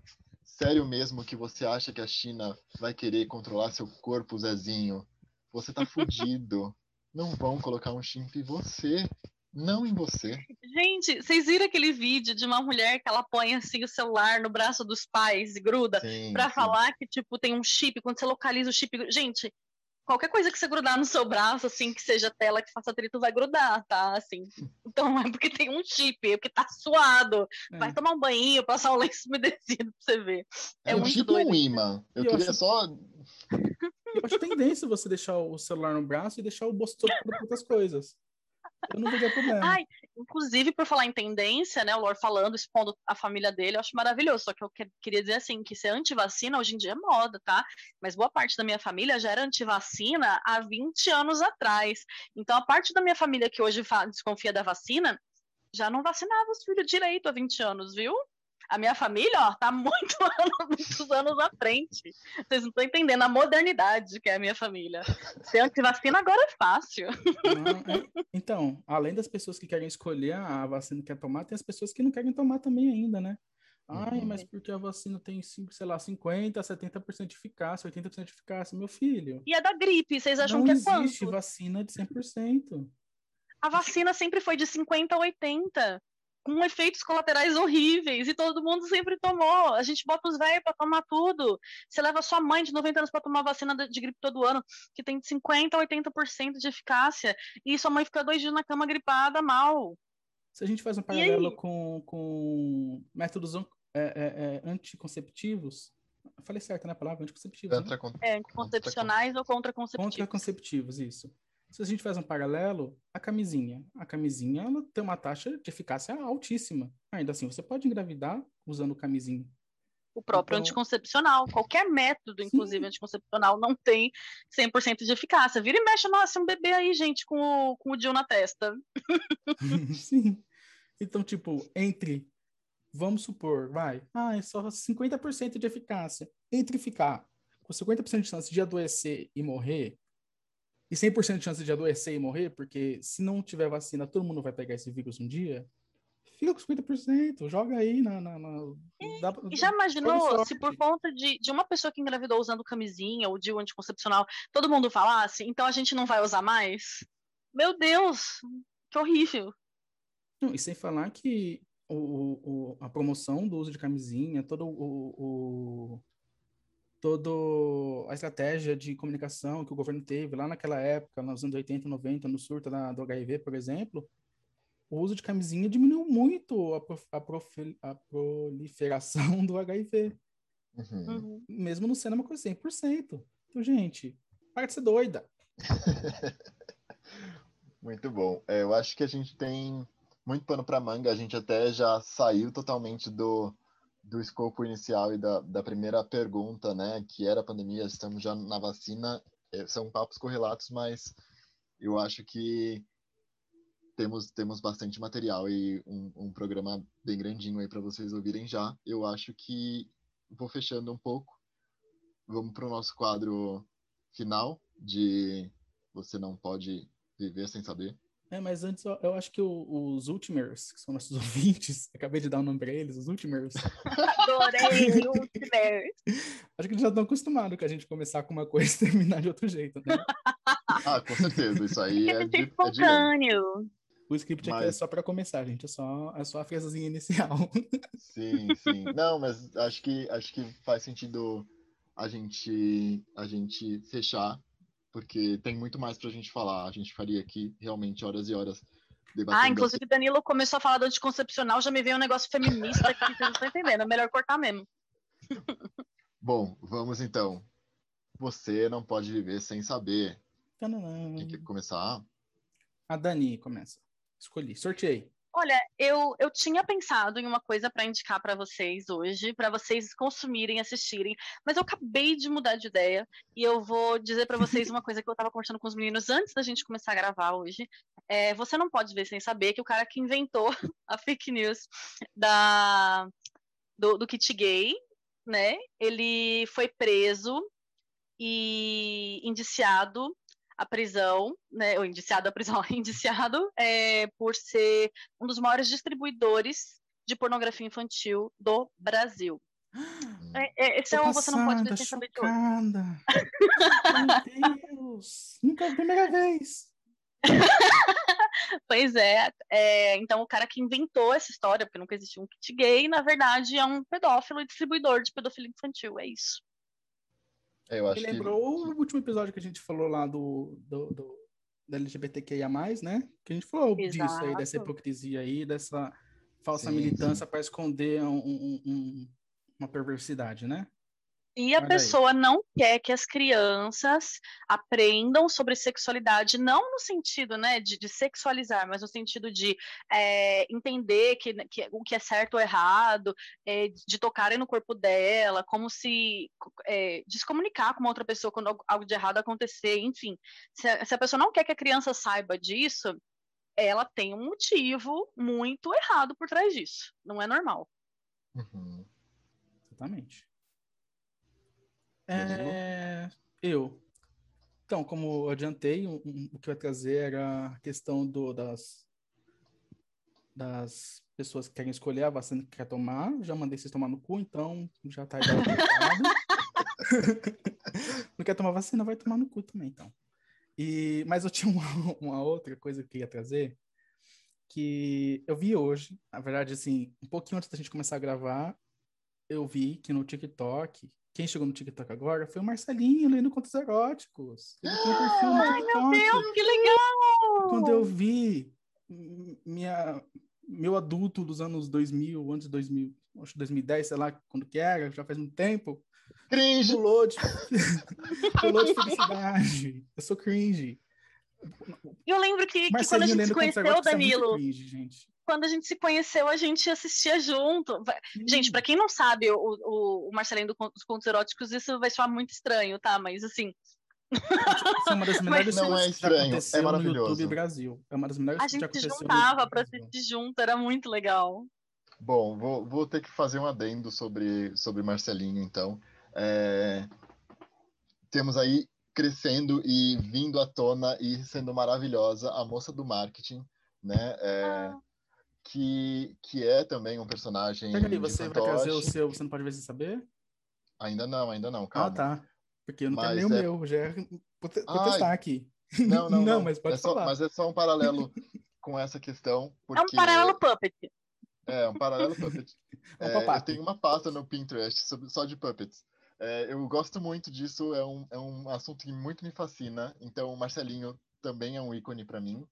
A: Sério mesmo que você acha que a China vai querer controlar seu corpo, Zezinho? Você tá <laughs> fudido. Não vão colocar um chimp em você. Não em você.
C: Gente, vocês viram aquele vídeo de uma mulher que ela põe assim o celular no braço dos pais e gruda para falar que tipo tem um chip, quando você localiza o chip. Gente, qualquer coisa que você grudar no seu braço, assim, que seja tela que faça atrito, vai grudar, tá? Assim. <laughs> Então é porque tem um chip, é porque tá suado. É. Vai tomar um banho, passar um lenço umedecido pra você ver.
A: É, é um chip doido. um imã. Eu, eu queria acho... só.
B: Eu acho tendência você deixar o celular no braço e deixar o bolso todo para outras coisas. Eu não.
C: Ai, inclusive, por falar em tendência, né? O Lord falando, expondo a família dele, eu acho maravilhoso. Só que eu queria dizer assim, que ser antivacina hoje em dia é moda, tá? Mas boa parte da minha família já era antivacina há 20 anos atrás. Então, a parte da minha família que hoje desconfia da vacina já não vacinava os filhos direito há 20 anos, viu? A minha família, ó, tá <laughs> muito anos, muitos anos à frente. Vocês não estão entendendo a modernidade que é a minha família. Ser antivacina agora é fácil.
B: É... Então, além das pessoas que querem escolher a vacina que quer tomar, tem as pessoas que não querem tomar também ainda, né? Ai, uhum. mas porque a vacina tem, sei lá, 50%, 70% de eficácia, 80% de eficácia, meu filho.
C: E é da gripe, vocês acham que é quanto?
B: Não existe vacina de 100%.
C: A vacina sempre foi de 50% a 80% com efeitos colaterais horríveis e todo mundo sempre tomou. A gente bota os velhos para tomar tudo. Você leva sua mãe de 90 anos para tomar vacina de gripe todo ano, que tem 50 a 80% de eficácia, e sua mãe fica dois dias na cama gripada mal.
B: Se a gente faz um paralelo com, com métodos é, é, é, anticonceptivos, falei certo, né? A palavra anticonceptivos.
C: Né? É, anticoncepcionais ou contraconceptivos.
B: Contraconceptivos, isso. Se a gente faz um paralelo, a camisinha. A camisinha ela tem uma taxa de eficácia altíssima. Ainda assim, você pode engravidar usando camisinha.
C: O próprio então... anticoncepcional. Qualquer método, inclusive Sim. anticoncepcional, não tem 100% de eficácia. Vira e mexe, nossa, um bebê aí, gente, com o, com o Dil na testa. <laughs>
B: Sim. Então, tipo, entre, vamos supor, vai, ah, é só 50% de eficácia. Entre ficar com 50% de chance de adoecer e morrer, e 100% de chance de adoecer e morrer, porque se não tiver vacina, todo mundo vai pegar esse vírus um dia. Fica com 50%, joga aí na. na, na
C: dá, e já imaginou se por conta de, de uma pessoa que engravidou usando camisinha ou de um anticoncepcional, todo mundo falasse, então a gente não vai usar mais? Meu Deus, que horrível.
B: Não, e sem falar que o, o, a promoção do uso de camisinha, todo o, o toda a estratégia de comunicação que o governo teve lá naquela época, nos anos 80, 90, no surto da, do HIV, por exemplo, o uso de camisinha diminuiu muito a, prof, a, prof, a proliferação <laughs> do HIV. Uhum. uhum. Mesmo não sendo uma coisa 100%. Então, gente, para de ser doida. <laughs>
A: muito bom. É, eu acho que a gente tem muito pano para manga. A gente até já saiu totalmente do, do escopo inicial e da, da primeira pergunta, né, que era a pandemia, estamos já na vacina, é, são papos correlatos, mas eu acho que temos, temos bastante material e um, um programa bem grandinho aí para vocês ouvirem já. Eu acho que vou fechando um pouco. Vamos para o nosso quadro final de Você Não Pode Viver Sem Saber.
B: É, mas antes eu, eu acho que o, os Ultimers, que são nossos <laughs> ouvintes, acabei de dar o um nome para eles, os Ultimers.
C: Adorei, Ultimers. <laughs>
B: Acho que eles já estão acostumados com a gente começar com uma coisa e terminar de outro jeito, né?
A: ah, com certeza, isso aí é,
C: de, é espontâneo.
B: É o script mas... aqui é só para começar, gente, é só, é só a frasezinha inicial. <laughs>
A: Sim, sim. Não, mas acho que, acho que faz sentido a gente, a gente fechar porque tem muito mais para a gente falar. A gente faria aqui realmente horas e horas
C: debatendo. Ah, inclusive essa... Danilo começou a falar do anticoncepcional, já me veio um negócio feminista que vocês não estão entendendo. É melhor cortar mesmo. <laughs>
A: Bom, vamos então. Você não pode viver sem saber. Quem quer começar?
B: A Dani começa. Escolhi, sorteei.
C: Olha, eu, eu tinha pensado em uma coisa para indicar para vocês hoje, para vocês consumirem, assistirem, mas eu acabei de mudar de ideia e eu vou dizer para vocês <laughs> uma coisa que eu estava conversando com os meninos antes da gente começar a gravar hoje. É, você não pode ver sem saber que o cara que inventou <laughs> a fake news da, do, do kit gay, né? Ele foi preso e indiciado à prisão, né, ou indiciado à prisão, <laughs> indiciado é, por ser um dos maiores distribuidores de pornografia infantil do Brasil. <gasps> É, é, esse Tô é um você não pode ver sem saber de <laughs>
B: Meu Deus! Nunca é a primeira vez. <laughs>
C: pois é, é, então o cara que inventou essa história, porque nunca existiu um kit gay, na verdade é um pedófilo e distribuidor de pedofilia infantil, é isso.
A: É, eu acho
B: Me lembrou que... o último episódio que a gente falou lá do, do, do da LGBTQIA+, né? Que a gente falou Exato. disso aí, dessa hipocrisia aí, dessa falsa sim, militância para esconder um, um, um, uma perversidade, né?
C: E a Olha pessoa aí. não quer que as crianças aprendam sobre sexualidade, não no sentido né, de, de sexualizar, mas no sentido de é, entender que, que, o que é certo ou errado, é, de tocarem no corpo dela, como se é, descomunicar com uma outra pessoa quando algo de errado acontecer, enfim. Se a, se a pessoa não quer que a criança saiba disso, ela tem um motivo muito errado por trás disso. Não é normal.
A: Uhum.
B: Exatamente. É, eu. Então, como eu adiantei, um, um, o que eu ia trazer era a questão do, das, das pessoas que querem escolher a vacina que quer tomar. Já mandei vocês tomar no cu, então já tá <laughs> Não quer tomar vacina, vai tomar no cu também, então. E, mas eu tinha <laughs> uma, uma outra coisa que eu queria trazer, que eu vi hoje, na verdade, assim, um pouquinho antes da gente começar a gravar, eu vi que no TikTok quem chegou no TikTok agora foi o Marcelinho lendo contos eróticos. Ele tem um perfil no
C: Ai, TikTok. meu Deus, que legal!
B: Quando eu vi minha, meu adulto dos anos 2000, antes de 2000, acho 2010, sei lá quando que era, já faz muito tempo.
A: Cringe!
B: Pulou de, <laughs> pulou de felicidade. Eu sou cringe.
C: Eu lembro que, que quando a gente se conheceu, é Danilo, cringe, gente quando a gente se conheceu, a gente assistia junto. Hum. Gente, para quem não sabe o, o, o Marcelinho dos Contos Eróticos, isso vai soar muito estranho, tá? Mas assim.
B: Isso é uma das <laughs> melhores
A: não é estranho, é maravilhoso. no YouTube
B: Brasil. É uma das melhores
C: a gente se juntava para assistir junto, era muito legal.
A: Bom, vou, vou ter que fazer um adendo sobre, sobre Marcelinho, então. É... Temos aí crescendo e vindo à tona e sendo maravilhosa, a moça do marketing, né? É, ah. Que, que é também um personagem.
B: Pega ali, você vai trazer o seu, você não pode ver sem saber?
A: Ainda não, ainda não,
B: ah, calma. Ah, tá. Porque eu não mas tenho nem é... o meu, já é... vou, testar aqui.
A: Não, não, <laughs> não, não mas pode é falar. Só, mas é só um paralelo <laughs> com essa questão. Porque...
C: É um paralelo puppet.
A: É, um paralelo puppet. <laughs> é, eu tenho uma pasta no Pinterest só de puppets. É, eu gosto muito disso, é um, é um assunto que muito me fascina. Então, o Marcelinho também é um ícone para mim.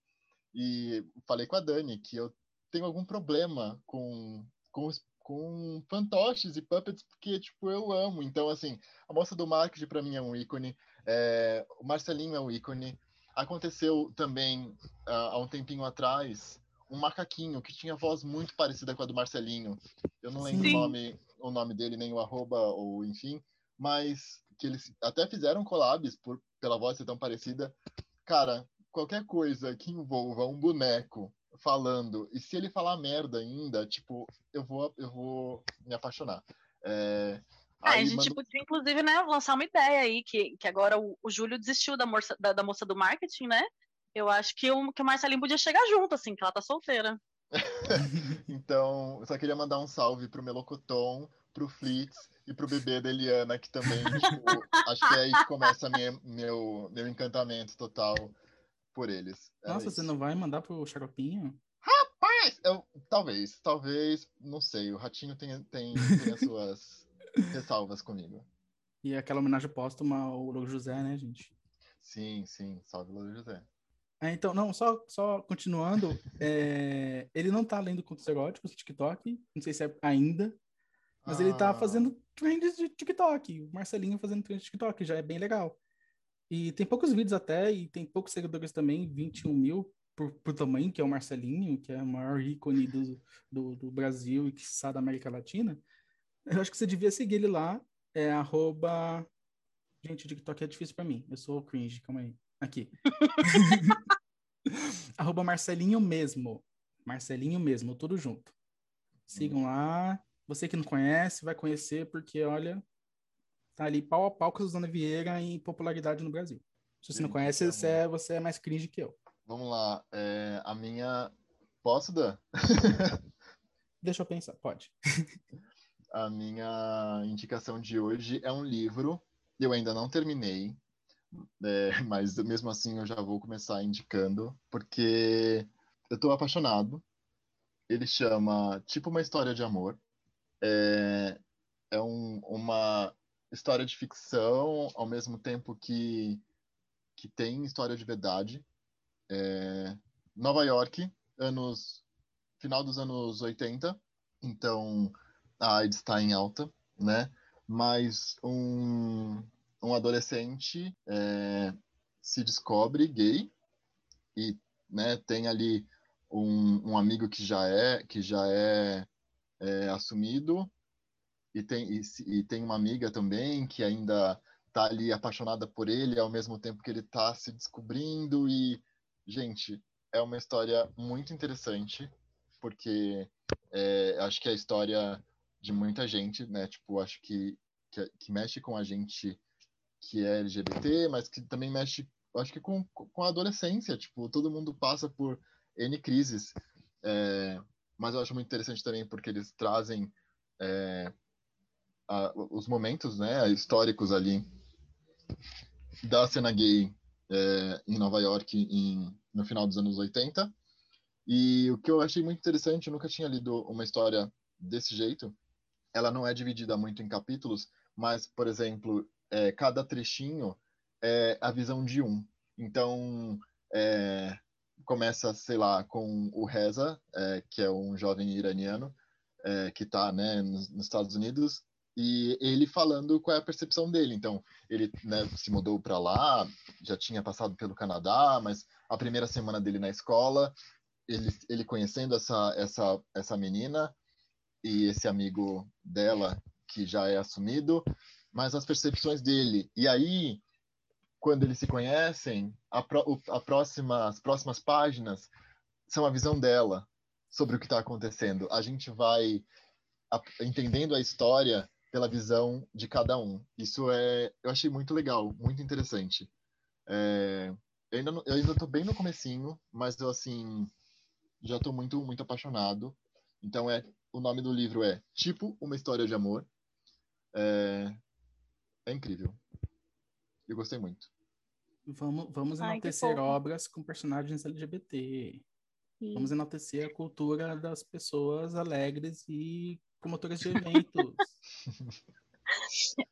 A: E falei com a Dani que eu tenho algum problema com, com, com fantoches e puppets, porque, tipo, eu amo. Então, assim, a moça do marketing para mim é um ícone, é, o Marcelinho é um ícone. Aconteceu também, uh, há um tempinho atrás, um macaquinho que tinha voz muito parecida com a do Marcelinho. Eu não lembro o nome, o nome dele, nem o arroba, ou enfim, mas que eles até fizeram collabs por, pela voz ser tão parecida. Cara, qualquer coisa que envolva um boneco falando, e se ele falar merda ainda, tipo, eu vou, eu vou me apaixonar. É,
C: é, a gente mando... podia, inclusive, né, lançar uma ideia aí, que, que agora o, o Júlio desistiu da moça, da, da, moça do marketing, né? Eu acho que o, que o Marcelinho podia chegar junto, assim, que ela tá solteira. <laughs>
A: então, eu só queria mandar um salve pro Melocoton, pro Flitz e pro bebê da Eliana, que também, tipo, acho que é aí que começa minha, meu, meu encantamento total por eles.
B: É Nossa, você não vai mandar pro Xaropinho?
A: Rapaz! Eu, talvez, talvez, não sei. O Ratinho tem, tem, tem as suas <laughs> ressalvas comigo.
B: E aquela homenagem póstuma ao Louro José, né, gente?
A: Sim, sim. Salve, Louro José.
B: É, então, não, só, só continuando, <laughs> é, ele não tá lendo contos eróticos no TikTok, não sei se é ainda, mas ah. ele tá ah. fazendo trends de TikTok. O Marcelinho fazendo trends de TikTok, já é bem legal. E tem poucos vídeos até, e tem poucos seguidores também, 21 mil por, por tamanho, que é o Marcelinho, que é o maior ícone do, do, do Brasil e que está da América Latina. Eu acho que você devia seguir ele lá, é arroba... Gente, o TikTok é difícil para mim, eu sou cringe, calma aí. Aqui. <laughs> arroba Marcelinho mesmo. Marcelinho mesmo, tudo junto. Sigam lá, você que não conhece, vai conhecer, porque, olha, tá ali pau a pau com a Suzana Vieira em popularidade no Brasil. Se você não conhece, então você é, você é mais cringe que eu.
A: Vamos lá. É, a minha. Posso dar? <laughs>
B: Deixa eu pensar, pode. <laughs>
A: a minha indicação de hoje é um livro. Eu ainda não terminei, é, <laughs> mas mesmo assim eu já vou começar indicando, porque eu estou apaixonado. Ele chama Tipo uma História de Amor é, é um, uma história de ficção ao mesmo tempo que, que tem história de verdade. É, Nova York, anos final dos anos 80, então a AIDS está em alta, né? Mas um, um adolescente é, se descobre gay e né, tem ali um, um amigo que já é que já é é, assumido e tem, e, e, tem uma amiga também que ainda tá ali apaixonada por ele ao mesmo tempo que ele tá se descobrindo. E gente é uma história muito interessante porque é, acho que é a história de muita gente né? Tipo acho que, que, que mexe com a gente que é LGBT mas que também mexe acho que com, com a adolescência. Tipo todo mundo passa por n crises. É, mas eu acho muito interessante também porque eles trazem é, a, os momentos né, históricos ali da cena gay é, em Nova York em, no final dos anos 80. E o que eu achei muito interessante, eu nunca tinha lido uma história desse jeito. Ela não é dividida muito em capítulos, mas, por exemplo, é, cada trechinho é a visão de um. Então, é, começa, sei lá, com o Reza, é, que é um jovem iraniano é, que está né, nos, nos, Estados Unidos, e ele falando qual é a percepção dele. Então, ele né, se mudou para lá, já tinha passado pelo Canadá, mas a primeira semana dele na escola, ele, ele conhecendo essa, essa, essa menina e esse amigo dela, que já é assumido, mas as percepções dele. E aí, quando eles se conhecem, a, pro, a próxima, as próximas páginas são a visão dela sobre o que está acontecendo. A gente vai a, entendendo a história pela visão de cada um. Isso é, eu achei muito legal, muito interessante. É, eu ainda, não, eu ainda tô bem no comecinho, mas eu, assim, já tô muito, muito apaixonado. Então, é, o nome do livro é Tipo Uma História de Amor. É, é incrível. Eu gostei muito.
B: Vamos, vamos
C: Ai,
B: enaltecer obras com personagens LGBT. Vamos enaltecer a cultura das pessoas alegres e promotoras de eventos. <laughs>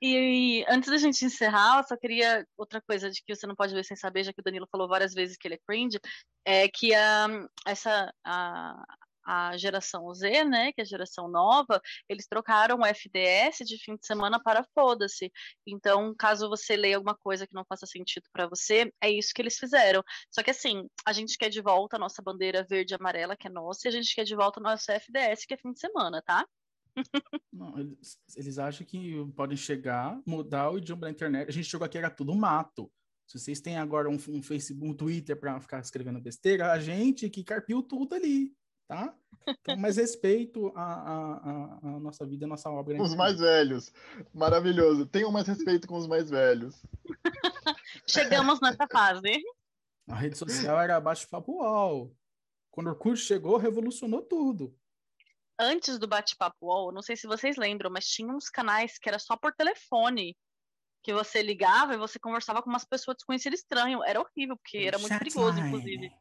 C: E, e antes da gente encerrar, eu só queria outra coisa de que você não pode ver sem saber, já que o Danilo falou várias vezes que ele é cringe, é que a, essa a, a geração Z, né, que é a geração nova, eles trocaram o FDS de fim de semana para foda-se. Então, caso você leia alguma coisa que não faça sentido para você, é isso que eles fizeram. Só que assim, a gente quer de volta a nossa bandeira verde e amarela, que é nossa, e a gente quer de volta o nosso FDS, que é fim de semana, tá?
B: Não, eles, eles acham que podem chegar, mudar o idioma da internet. A gente chegou aqui, era tudo mato. Se vocês têm agora um, um Facebook, um Twitter para ficar escrevendo besteira, a gente que carpiu tudo ali, tá? Então, mais respeito à, à, à- à nossa vida, à nossa obra.
A: Os mais velhos. Maravilhoso. Tenham mais respeito com os mais velhos. <laughs>
C: Chegamos nessa fase.
B: A rede social era bate-papo UOL. Quando o Orkut chegou, revolucionou tudo.
C: Antes do bate-papo UOL, não sei se vocês lembram, mas tinha uns canais que era só por telefone. Que você ligava e você conversava com umas pessoas desconhecidas estranho. Era horrível, porque era muito perigoso,
B: Chatline.
C: inclusive.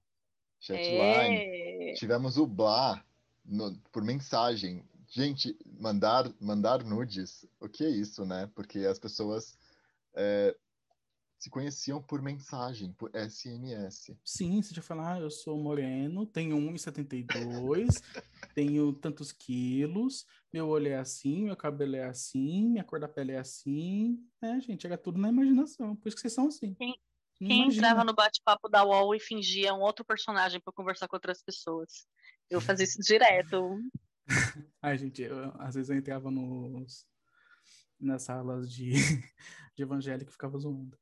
A: Chatline.
C: É...
A: Tivemos o Blá no- por mensagem. Gente, mandar, mandar nudes, o que é isso, né? Porque as pessoas é, se conheciam por mensagem, por SMS.
B: Sim, você já falar, ah, eu sou moreno, tenho 1,72, <laughs> tenho tantos quilos, meu olho é assim, meu cabelo é assim, minha cor da pele é assim. É, gente, era tudo na imaginação. Por isso que vocês são assim.
C: Quem- Quem entrava no bate-papo da UOL e fingia um outro personagem para conversar com outras pessoas. Eu fazia isso direto. <laughs>
B: Ai, gente, eu- às vezes eu entrava nos, nas salas de, <laughs> de evangélico e ficava zoando.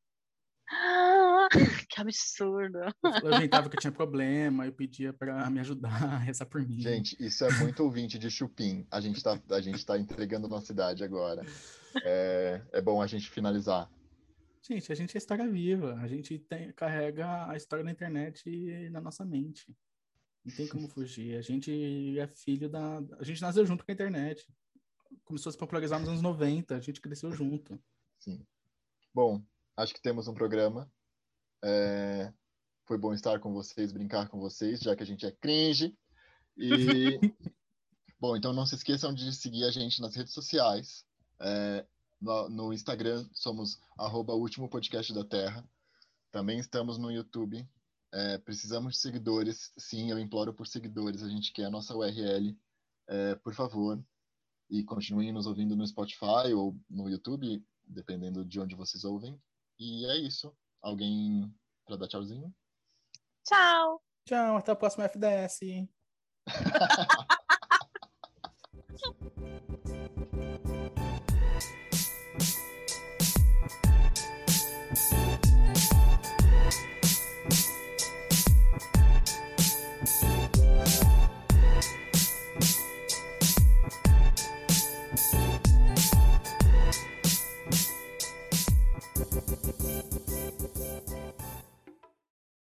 C: Ah, <laughs> que absurdo.
B: Eu inventava que eu tinha <laughs> problema, eu pedia pra me ajudar, rezar por mim.
A: Gente, isso é muito ouvinte de chupim. A gente tá, a gente tá entregando nossa idade agora. É, é bom a gente finalizar.
B: Gente, a gente é história viva. A gente tem- carrega a história da internet na nossa mente. Não tem como fugir. A gente é filho da. A gente nasceu junto com a internet. Começou a se popularizar nos anos 90. A gente cresceu junto.
A: Sim. Bom, acho que temos um programa. É, foi bom estar com vocês, brincar com vocês, já que a gente é cringe. E <laughs> bom, então não se esqueçam de seguir a gente nas redes sociais. É, no, no Instagram somos arroba último podcast da Terra. Também estamos no YouTube. É, precisamos de seguidores. Sim, eu imploro por seguidores. A gente quer a nossa URL. É, por favor. E continuem nos ouvindo no Spotify ou no YouTube, dependendo de onde vocês ouvem. E é isso. Alguém para dar tchauzinho?
C: Tchau!
B: Tchau, até o próximo FDS. <laughs>